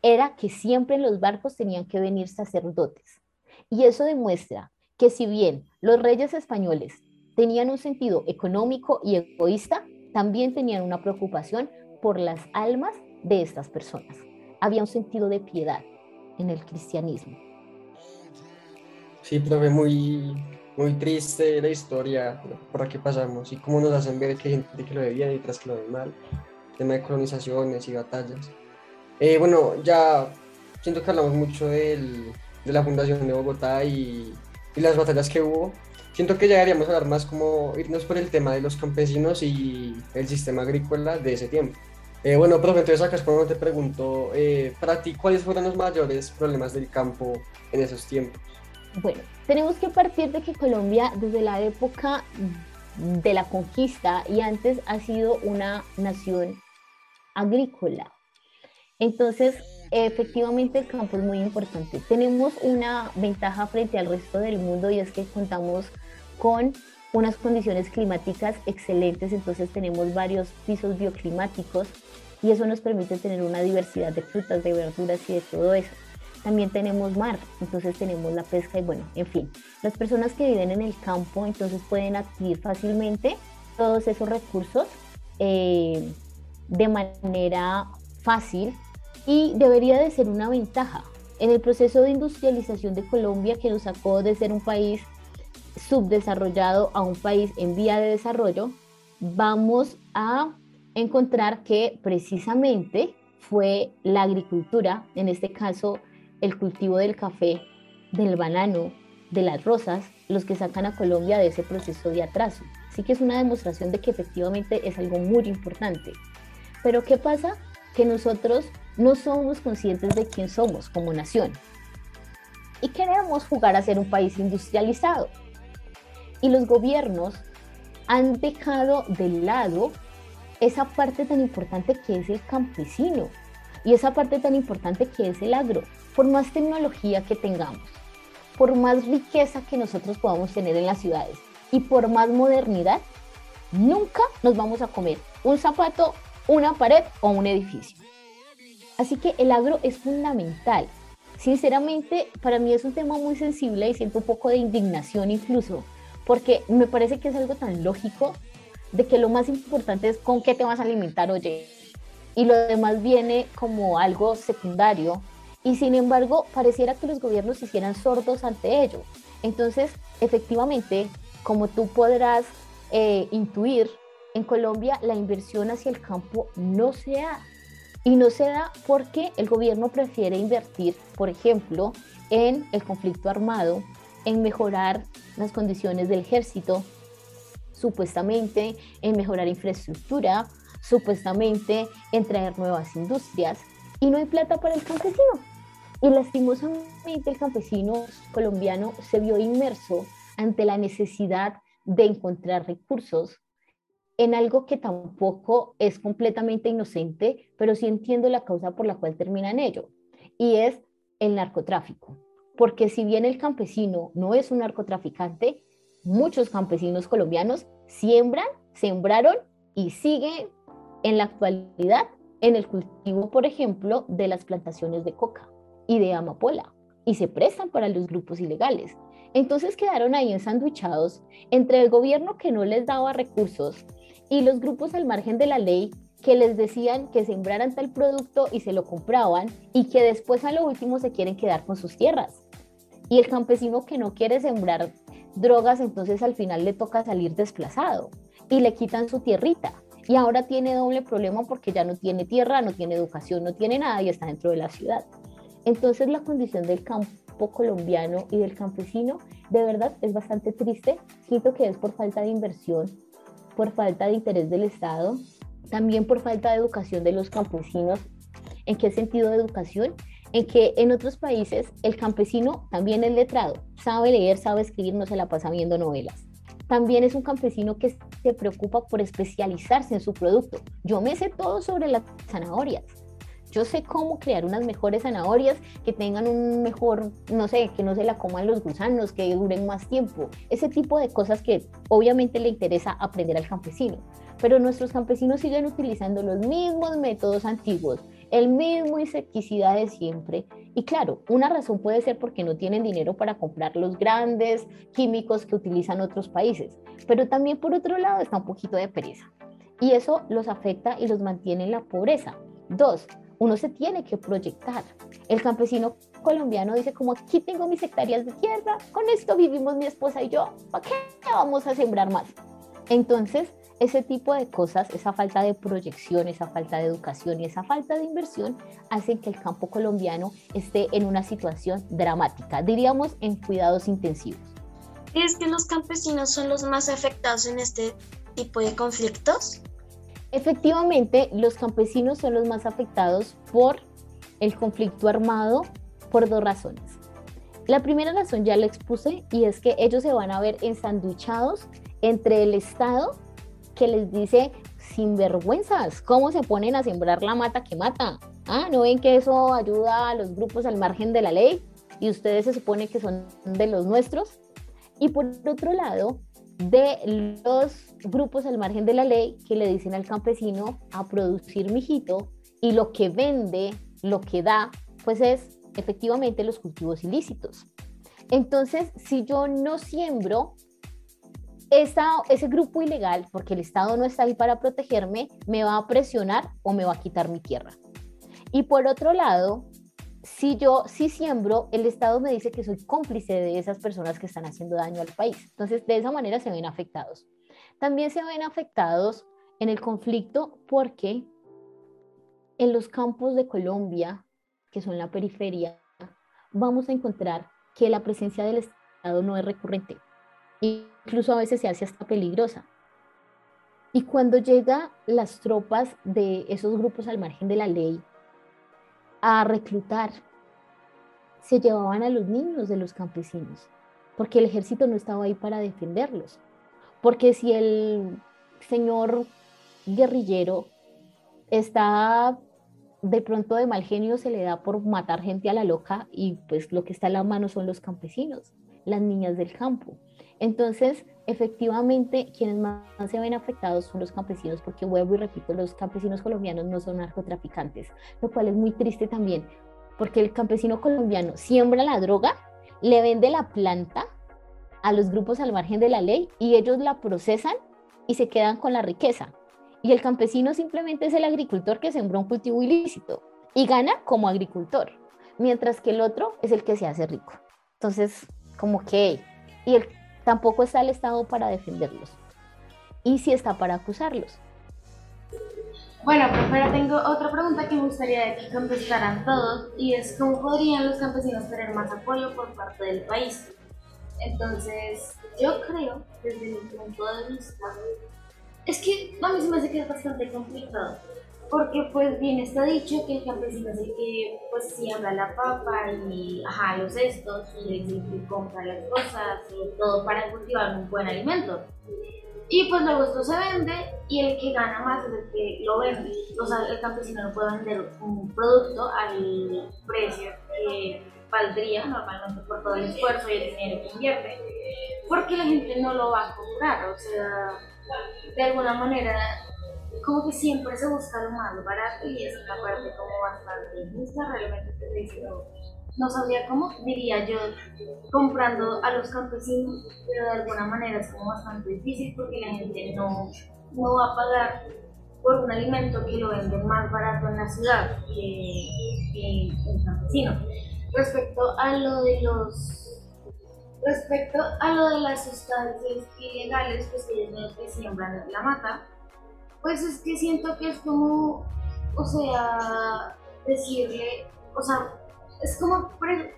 era que siempre en los barcos tenían que venir sacerdotes. Y eso demuestra que si bien los reyes españoles tenían un sentido económico y egoísta, también tenían una preocupación por las almas de estas personas. Había un sentido de piedad en el cristianismo. Sí, profe, muy, muy triste la historia por la que pasamos y cómo nos hacen ver que hay gente que lo ve bien y otras que lo ve mal, tema de colonizaciones y batallas. Eh, bueno, ya siento que hablamos mucho del, de la fundación de Bogotá y, y, las batallas que hubo. Siento que ya deberíamos hablar más como irnos por el tema de los campesinos y el sistema agrícola de ese tiempo. Eh, bueno, profe, entonces acá cuando te pregunto, eh, para ti, ¿cuáles fueron los mayores problemas del campo en esos tiempos? Bueno, tenemos que partir de que Colombia desde la época de la conquista y antes ha sido una nación agrícola. Entonces, efectivamente el campo es muy importante. Tenemos una ventaja frente al resto del mundo y es que contamos con unas condiciones climáticas excelentes, entonces tenemos varios pisos bioclimáticos y eso nos permite tener una diversidad de frutas, de verduras y de todo eso. También tenemos mar, entonces tenemos la pesca y bueno, en fin, las personas que viven en el campo entonces pueden adquirir fácilmente todos esos recursos eh, de manera fácil y debería de ser una ventaja. En el proceso de industrialización de Colombia, que nos sacó de ser un país subdesarrollado a un país en vía de desarrollo, vamos a encontrar que precisamente fue la agricultura, en este caso el cultivo del café, del banano, de las rosas los que sacan a Colombia de ese proceso de atraso. Así que es una demostración de que efectivamente es algo muy importante. Pero ¿qué pasa? Que nosotros no somos conscientes de quién somos como nación. Y queremos jugar a ser un país industrializado. Y los gobiernos han dejado de lado esa parte tan importante que es el campesino y esa parte tan importante que es el agro. Por más tecnología que tengamos, por más riqueza que nosotros podamos tener en las ciudades y por más modernidad, nunca nos vamos a comer un zapato, una pared o un edificio. Así que el agro es fundamental. Sinceramente, para mí es un tema muy sensible y siento un poco de indignación incluso, porque me parece que es algo tan lógico de que lo más importante es con qué te vas a alimentar, oye, y lo demás viene como algo secundario y sin embargo pareciera que los gobiernos se hicieran sordos ante ello. Entonces, efectivamente, como tú podrás eh, intuir, en Colombia la inversión hacia el campo no se da. Y no se da porque el gobierno prefiere invertir, por ejemplo, en el conflicto armado, en mejorar las condiciones del ejército, supuestamente en mejorar infraestructura, supuestamente en traer nuevas industrias, y no hay plata para el campesino. Y lastimosamente el campesino colombiano se vio inmerso ante la necesidad de encontrar recursos en algo que tampoco es completamente inocente, pero sí entiendo la causa por la cual termina en ello, y es el narcotráfico. Porque si bien el campesino no es un narcotraficante, muchos campesinos colombianos siembran, sembraron y siguen en la actualidad en el cultivo, por ejemplo, de las plantaciones de coca y de amapola y se prestan para los grupos ilegales. Entonces quedaron ahí ensanduchados entre el gobierno que no les daba recursos y los grupos al margen de la ley que les decían que sembraran tal producto y se lo compraban y que después a lo último se quieren quedar con sus tierras. Y el campesino que no quiere sembrar drogas, entonces al final le toca salir desplazado y le quitan su tierrita y ahora tiene doble problema porque ya no tiene tierra, no tiene educación, no tiene nada y está dentro de la ciudad. Entonces la condición del campo colombiano y del campesino de verdad es bastante triste. Siento que es por falta de inversión, por falta de interés del Estado, también por falta de educación de los campesinos. ¿En qué sentido de educación? En que en otros países el campesino también es letrado, sabe leer, sabe escribir, no se la pasa viendo novelas también es un campesino que se preocupa por especializarse en su producto. Yo me sé todo sobre las zanahorias. Yo sé cómo crear unas mejores zanahorias que tengan un mejor, no sé, que no se la coman los gusanos, que duren más tiempo. Ese tipo de cosas que obviamente le interesa aprender al campesino. Pero nuestros campesinos siguen utilizando los mismos métodos antiguos, el mismo insecticida de siempre. Y claro, una razón puede ser porque no tienen dinero para comprar los grandes químicos que utilizan otros países, pero también por otro lado está un poquito de pereza. Y eso los afecta y los mantiene en la pobreza. Dos, uno se tiene que proyectar. El campesino colombiano dice como aquí tengo mis hectáreas de tierra, con esto vivimos mi esposa y yo, ¿para qué vamos a sembrar más? Entonces, ese tipo de cosas, esa falta de proyección, esa falta de educación y esa falta de inversión hacen que el campo colombiano esté en una situación dramática, diríamos en cuidados intensivos. ¿Crees que los campesinos son los más afectados en este tipo de conflictos? Efectivamente, los campesinos son los más afectados por el conflicto armado por dos razones. La primera razón ya la expuse y es que ellos se van a ver ensanduchados entre el Estado que les dice sinvergüenzas, cómo se ponen a sembrar la mata que mata. Ah, ¿no ven que eso ayuda a los grupos al margen de la ley? Y ustedes se supone que son de los nuestros. Y por otro lado, de los grupos al margen de la ley que le dicen al campesino a producir mijito y lo que vende, lo que da, pues es efectivamente los cultivos ilícitos. Entonces, si yo no siembro, ese grupo ilegal, porque el Estado no está ahí para protegerme, me va a presionar o me va a quitar mi tierra. Y por otro lado, si yo sí siembro, el Estado me dice que soy cómplice de esas personas que están haciendo daño al país. Entonces, de esa manera se ven afectados. También se ven afectados en el conflicto porque en los campos de Colombia, que son la periferia, vamos a encontrar que la presencia del no es recurrente. Incluso a veces se hace hasta peligrosa. Y cuando llegan las tropas de esos grupos al margen de la ley a reclutar, se llevaban a los niños de los campesinos, porque el ejército no estaba ahí para defenderlos. Porque si el señor guerrillero está de pronto de mal genio, se le da por matar gente a la loca y pues lo que está en la mano son los campesinos, las niñas del campo. Entonces, efectivamente, quienes más se ven afectados son los campesinos, porque vuelvo y repito, los campesinos colombianos no son narcotraficantes, lo cual es muy triste también, porque el campesino colombiano siembra la droga, le vende la planta a los grupos al margen de la ley y ellos la procesan y se quedan con la riqueza. Y el campesino simplemente es el agricultor que sembró un cultivo ilícito y gana como agricultor, mientras que el otro es el que se hace rico. Entonces, como que, y tampoco está el Estado para defenderlos. Y si está para acusarlos. Bueno, pero tengo otra pregunta que me gustaría que contestaran todos y es cómo podrían los campesinos tener más apoyo por parte del país. Entonces, yo creo, desde mi punto de vista, es que a mí se me hace que es bastante complicado. Porque pues bien está dicho que el campesino es el que pues siembra la papa y ajá, los estos y el que compra las cosas y todo para cultivar un buen alimento. Y pues luego esto se vende y el que gana más es el que lo vende. O sea, el campesino no puede vender un producto al precio que valdría normalmente por todo el esfuerzo y el dinero que invierte, porque la gente no lo va a comprar, o sea, de alguna manera, como que siempre se busca lo más barato y es una parte como bastante injusta, realmente te digo, no sabría cómo, diría yo, comprando a los campesinos, pero de alguna manera es como bastante difícil porque la gente no, no va a pagar por un alimento que lo venden más barato en la ciudad que, el campesino. Respecto a lo de los respecto a lo de las sustancias ilegales pues ellos que siembran en la mata, pues es que siento que es como, o sea, decirle, o sea, es como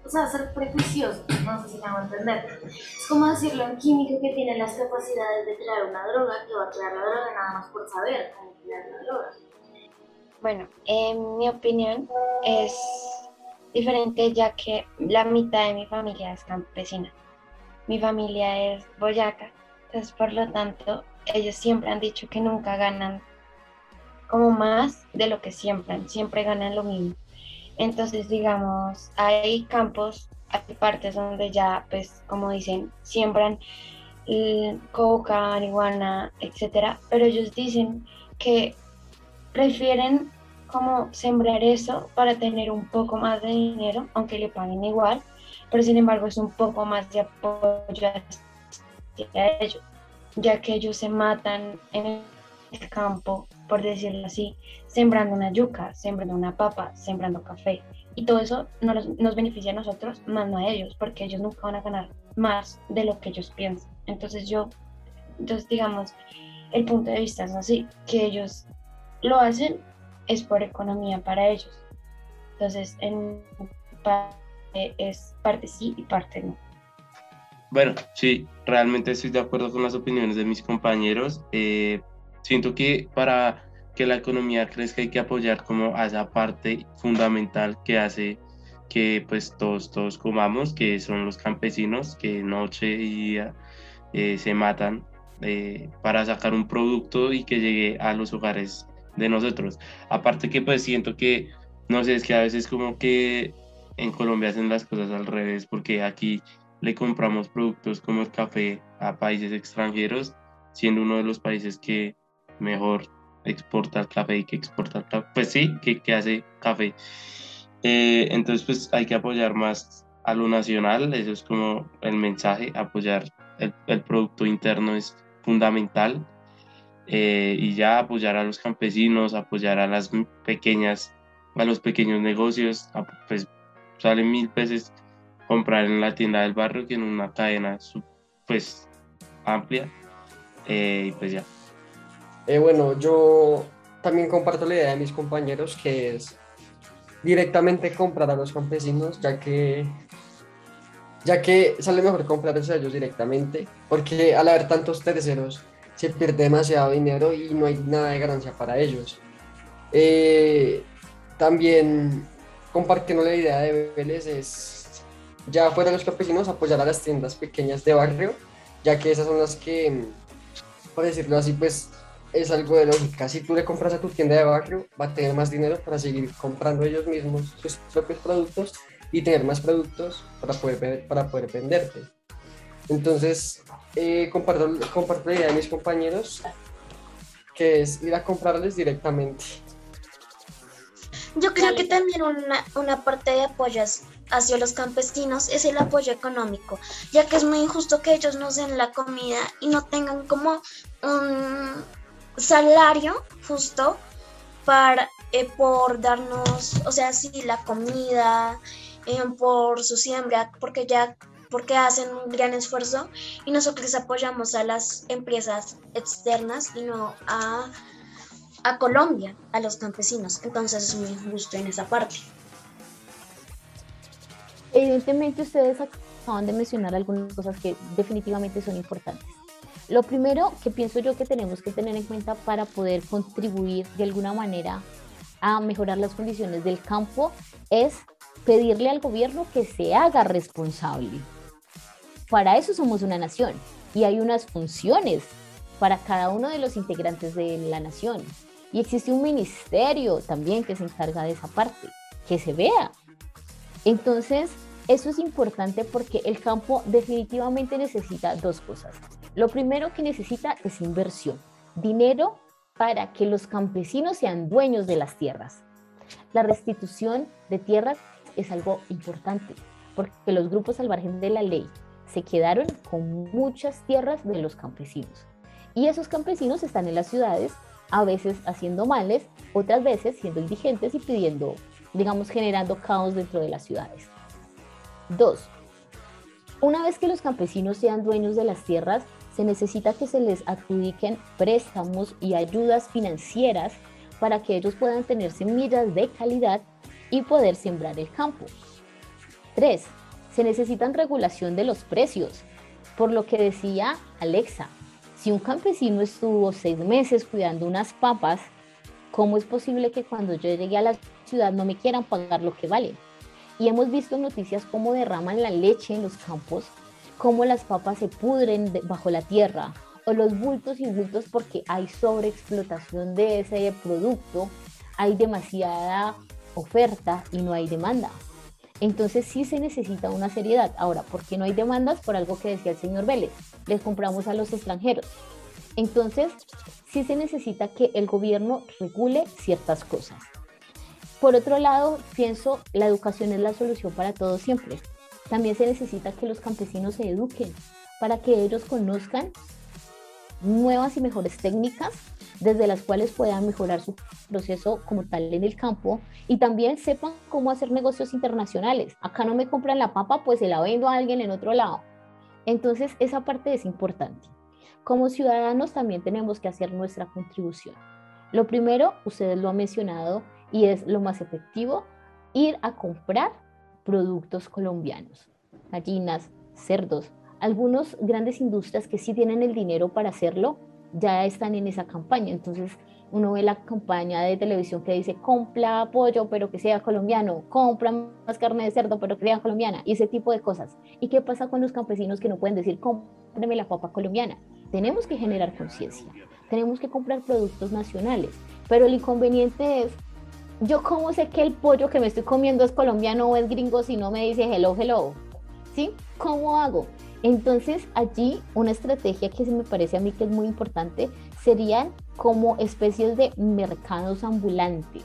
o sea, ser prejuicioso, no sé si me hago entender. Es como decirle a un químico que tiene las capacidades de crear una droga, que va a crear la droga nada más por saber cómo crear la droga. Bueno, en mi opinión es diferente ya que la mitad de mi familia es campesina. Mi familia es boyaca, entonces por lo tanto ellos siempre han dicho que nunca ganan como más de lo que siembran, siempre ganan lo mismo. Entonces, digamos, hay campos, hay partes donde ya, pues, como dicen, siembran coca, marihuana, etcétera, pero ellos dicen que prefieren como sembrar eso para tener un poco más de dinero, aunque le paguen igual, pero sin embargo es un poco más de apoyo hacia ellos, ya que ellos se matan en el campo, por decirlo así, sembrando una yuca, sembrando una papa, sembrando café. Y todo eso nos, nos beneficia a nosotros, más no a ellos, porque ellos nunca van a ganar más de lo que ellos piensan. Entonces yo, entonces digamos, el punto de vista es así, que ellos lo hacen es por economía para ellos. Entonces, es parte sí y parte no. Bueno, sí, realmente estoy de acuerdo con las opiniones de mis compañeros. Eh, siento que para que la economía crezca hay que apoyar como a esa parte fundamental que hace que pues todos, todos comamos, que son los campesinos que noche y día eh, se matan eh, para sacar un producto y que llegue a los hogares de nosotros. Aparte que pues siento que, no sé, es que a veces como que en Colombia hacen las cosas al revés, porque aquí le compramos productos como el café a países extranjeros, siendo uno de los países que mejor exporta el café y que exporta el café, pues sí, que, que hace café. Eh, entonces pues hay que apoyar más a lo nacional, eso es como el mensaje, apoyar el, el producto interno es fundamental eh, y ya apoyar a los campesinos, apoyar a las pequeñas, a los pequeños negocios, pues sale mil veces comprar en la tienda del barrio que en una cadena pues amplia eh, y pues ya. Eh, bueno, yo también comparto la idea de mis compañeros que es directamente comprar a los campesinos, ya que ya que sale mejor comprarlos a ellos directamente, porque al haber tantos terceros se pierde demasiado dinero y no hay nada de ganancia para ellos. Eh, también compartiendo la idea de Vélez es, ya fuera de los campesinos, apoyar a las tiendas pequeñas de barrio, ya que esas son las que, por decirlo así, pues es algo de lógica. Si tú le compras a tu tienda de barrio, va a tener más dinero para seguir comprando ellos mismos sus propios productos y tener más productos para poder, para poder venderte. Entonces, eh, comparto, comparto la idea de mis compañeros, que es ir a comprarles directamente. Yo creo que también una, una parte de apoyo hacia los campesinos es el apoyo económico, ya que es muy injusto que ellos nos den la comida y no tengan como un salario justo para, eh, por darnos, o sea, sí, la comida, eh, por su siembra, porque ya porque hacen un gran esfuerzo y nosotros apoyamos a las empresas externas y no a, a Colombia, a los campesinos. Entonces es muy injusto en esa parte. Evidentemente ustedes acaban de mencionar algunas cosas que definitivamente son importantes. Lo primero que pienso yo que tenemos que tener en cuenta para poder contribuir de alguna manera a mejorar las condiciones del campo es pedirle al gobierno que se haga responsable. Para eso somos una nación y hay unas funciones para cada uno de los integrantes de la nación. Y existe un ministerio también que se encarga de esa parte, que se vea. Entonces, eso es importante porque el campo definitivamente necesita dos cosas. Lo primero que necesita es inversión, dinero para que los campesinos sean dueños de las tierras. La restitución de tierras es algo importante porque los grupos al margen de la ley se quedaron con muchas tierras de los campesinos. Y esos campesinos están en las ciudades, a veces haciendo males, otras veces siendo indigentes y pidiendo, digamos, generando caos dentro de las ciudades. Dos, una vez que los campesinos sean dueños de las tierras, se necesita que se les adjudiquen préstamos y ayudas financieras para que ellos puedan tener semillas de calidad y poder sembrar el campo. 3. Se necesitan regulación de los precios, por lo que decía Alexa, si un campesino estuvo seis meses cuidando unas papas, ¿cómo es posible que cuando yo llegue a la ciudad no me quieran pagar lo que vale? Y hemos visto noticias cómo derraman la leche en los campos cómo las papas se pudren bajo la tierra o los bultos y bultos porque hay sobreexplotación de ese producto, hay demasiada oferta y no hay demanda. Entonces sí se necesita una seriedad. Ahora, ¿por qué no hay demandas? Por algo que decía el señor Vélez, les compramos a los extranjeros. Entonces sí se necesita que el gobierno regule ciertas cosas. Por otro lado, pienso, la educación es la solución para todo siempre. También se necesita que los campesinos se eduquen para que ellos conozcan nuevas y mejores técnicas desde las cuales puedan mejorar su proceso como tal en el campo y también sepan cómo hacer negocios internacionales. Acá no me compran la papa, pues se la vendo a alguien en otro lado. Entonces, esa parte es importante. Como ciudadanos también tenemos que hacer nuestra contribución. Lo primero, ustedes lo han mencionado y es lo más efectivo, ir a comprar productos colombianos, gallinas, cerdos. Algunos grandes industrias que sí tienen el dinero para hacerlo ya están en esa campaña. Entonces uno ve la campaña de televisión que dice compra pollo pero que sea colombiano, compra más carne de cerdo pero que sea colombiana y ese tipo de cosas. ¿Y qué pasa con los campesinos que no pueden decir cómprame la papa colombiana? Tenemos que generar conciencia, tenemos que comprar productos nacionales, pero el inconveniente es yo cómo sé que el pollo que me estoy comiendo es colombiano o es gringo si no me dice hello, hello. ¿Sí? ¿Cómo hago? Entonces allí una estrategia que se me parece a mí que es muy importante serían como especies de mercados ambulantes,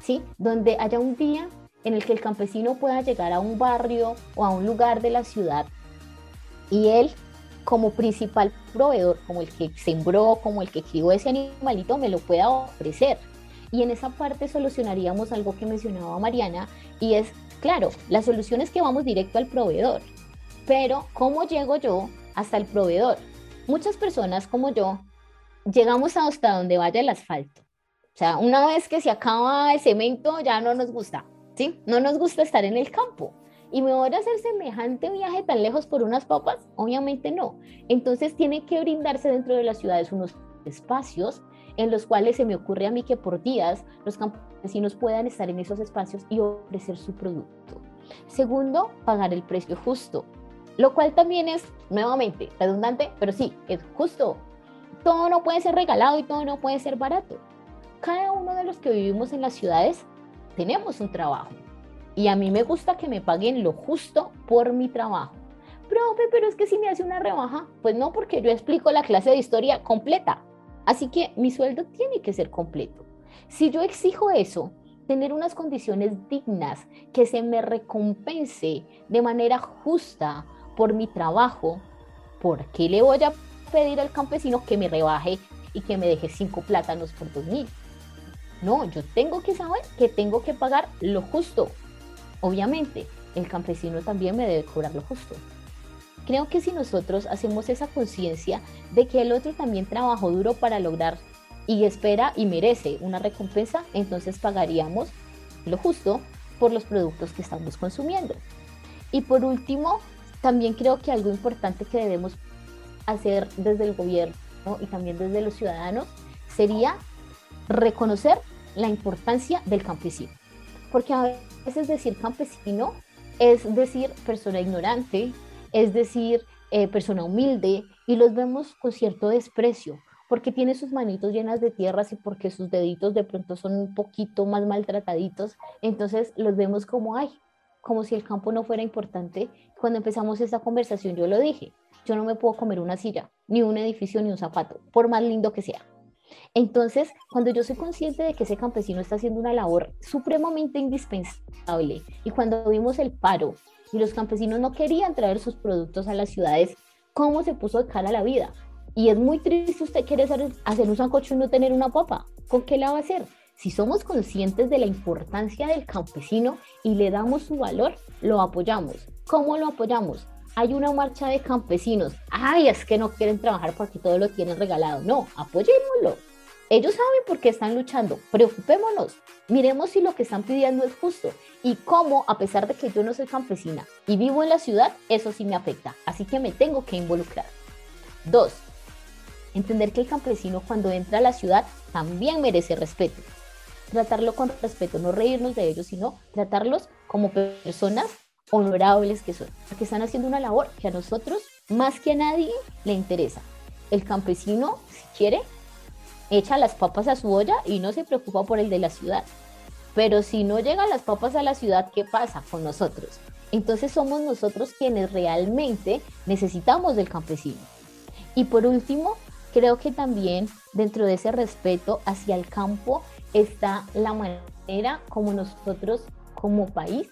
¿sí? Donde haya un día en el que el campesino pueda llegar a un barrio o a un lugar de la ciudad y él como principal proveedor, como el que sembró, como el que crió ese animalito, me lo pueda ofrecer. Y en esa parte solucionaríamos algo que mencionaba Mariana y es, claro, la solución es que vamos directo al proveedor, pero ¿cómo llego yo hasta el proveedor? Muchas personas como yo llegamos hasta donde vaya el asfalto. O sea, una vez que se acaba el cemento ya no nos gusta, ¿sí? No nos gusta estar en el campo. ¿Y me voy a hacer semejante viaje tan lejos por unas papas? Obviamente no. Entonces tiene que brindarse dentro de las ciudades unos espacios en los cuales se me ocurre a mí que por días los campesinos puedan estar en esos espacios y ofrecer su producto. Segundo, pagar el precio justo, lo cual también es nuevamente redundante, pero sí, es justo. Todo no puede ser regalado y todo no puede ser barato. Cada uno de los que vivimos en las ciudades tenemos un trabajo y a mí me gusta que me paguen lo justo por mi trabajo. Profe, pero es que si me hace una rebaja, pues no, porque yo explico la clase de historia completa. Así que mi sueldo tiene que ser completo. Si yo exijo eso, tener unas condiciones dignas, que se me recompense de manera justa por mi trabajo, ¿por qué le voy a pedir al campesino que me rebaje y que me deje cinco plátanos por dos mil? No, yo tengo que saber que tengo que pagar lo justo. Obviamente, el campesino también me debe cobrar lo justo. Creo que si nosotros hacemos esa conciencia de que el otro también trabajó duro para lograr y espera y merece una recompensa, entonces pagaríamos lo justo por los productos que estamos consumiendo. Y por último, también creo que algo importante que debemos hacer desde el gobierno y también desde los ciudadanos sería reconocer la importancia del campesino. Porque a veces decir campesino es decir persona ignorante, es decir eh, persona humilde, y los vemos con cierto desprecio, porque tiene sus manitos llenas de tierras y porque sus deditos de pronto son un poquito más maltrataditos, entonces los vemos como, ay, como si el campo no fuera importante. Cuando empezamos esta conversación yo lo dije, yo no me puedo comer una silla, ni un edificio, ni un zapato, por más lindo que sea. Entonces, cuando yo soy consciente de que ese campesino está haciendo una labor supremamente indispensable y cuando vimos el paro y los campesinos no querían traer sus productos a las ciudades, ¿cómo se puso de cara a la vida? Y es muy triste usted quiere hacer, un sancocho y no tener una papa. ¿Con qué la va a hacer? Si somos conscientes de la importancia del campesino y le damos su valor, lo apoyamos. ¿Cómo lo apoyamos? Hay una marcha de campesinos. Ay, es que no quieren trabajar porque todo lo tienen regalado. No, apoyémoslo. Ellos saben por qué están luchando. Preocupémonos. Miremos si lo que están pidiendo es justo y cómo, a pesar de que yo no soy campesina y vivo en la ciudad, eso sí me afecta. Así que me tengo que involucrar. Dos, entender que el campesino cuando entra a la ciudad también merece respeto. Tratarlo con respeto, no reírnos de ellos, sino tratarlos como personas honorables que son, que están haciendo una labor que a nosotros, más que a nadie, le interesa. El campesino, si quiere, echa las papas a su olla y no se preocupa por el de la ciudad. Pero si no llegan las papas a la ciudad, ¿qué pasa con nosotros? Entonces somos nosotros quienes realmente necesitamos del campesino. Y por último, creo que también dentro de ese respeto hacia el campo está la manera como nosotros como país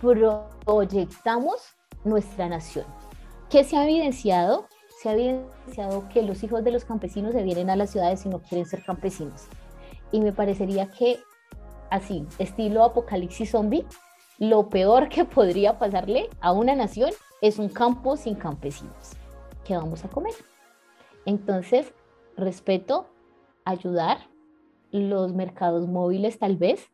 proyectamos nuestra nación. ¿Qué se ha evidenciado? se ha evidenciado que los hijos de los campesinos se vienen a las ciudades y no quieren ser campesinos. Y me parecería que así, estilo apocalipsis zombie, lo peor que podría pasarle a una nación es un campo sin campesinos. ¿Qué vamos a comer? Entonces, respeto, ayudar, los mercados móviles tal vez,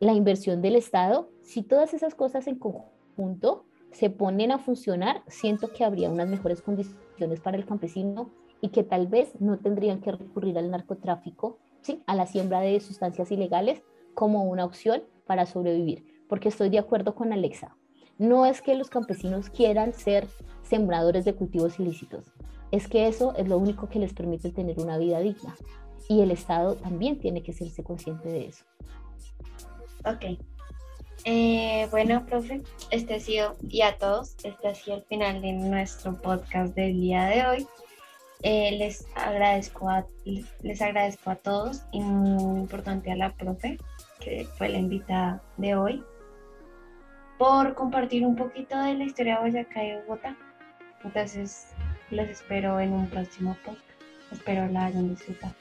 la inversión del Estado, si todas esas cosas en conjunto se ponen a funcionar, siento que habría unas mejores condiciones para el campesino y que tal vez no tendrían que recurrir al narcotráfico, ¿sí? a la siembra de sustancias ilegales como una opción para sobrevivir. Porque estoy de acuerdo con Alexa. No es que los campesinos quieran ser sembradores de cultivos ilícitos, es que eso es lo único que les permite tener una vida digna. Y el Estado también tiene que serse consciente de eso. Ok, eh, bueno, profe, este ha sido, y a todos, este ha sido el final de nuestro podcast del día de hoy. Eh, les, agradezco a, les agradezco a todos y muy importante a la profe, que fue la invitada de hoy, por compartir un poquito de la historia de Boyacá y Bogotá. Entonces, les espero en un próximo podcast. Espero la hayan disfrutado.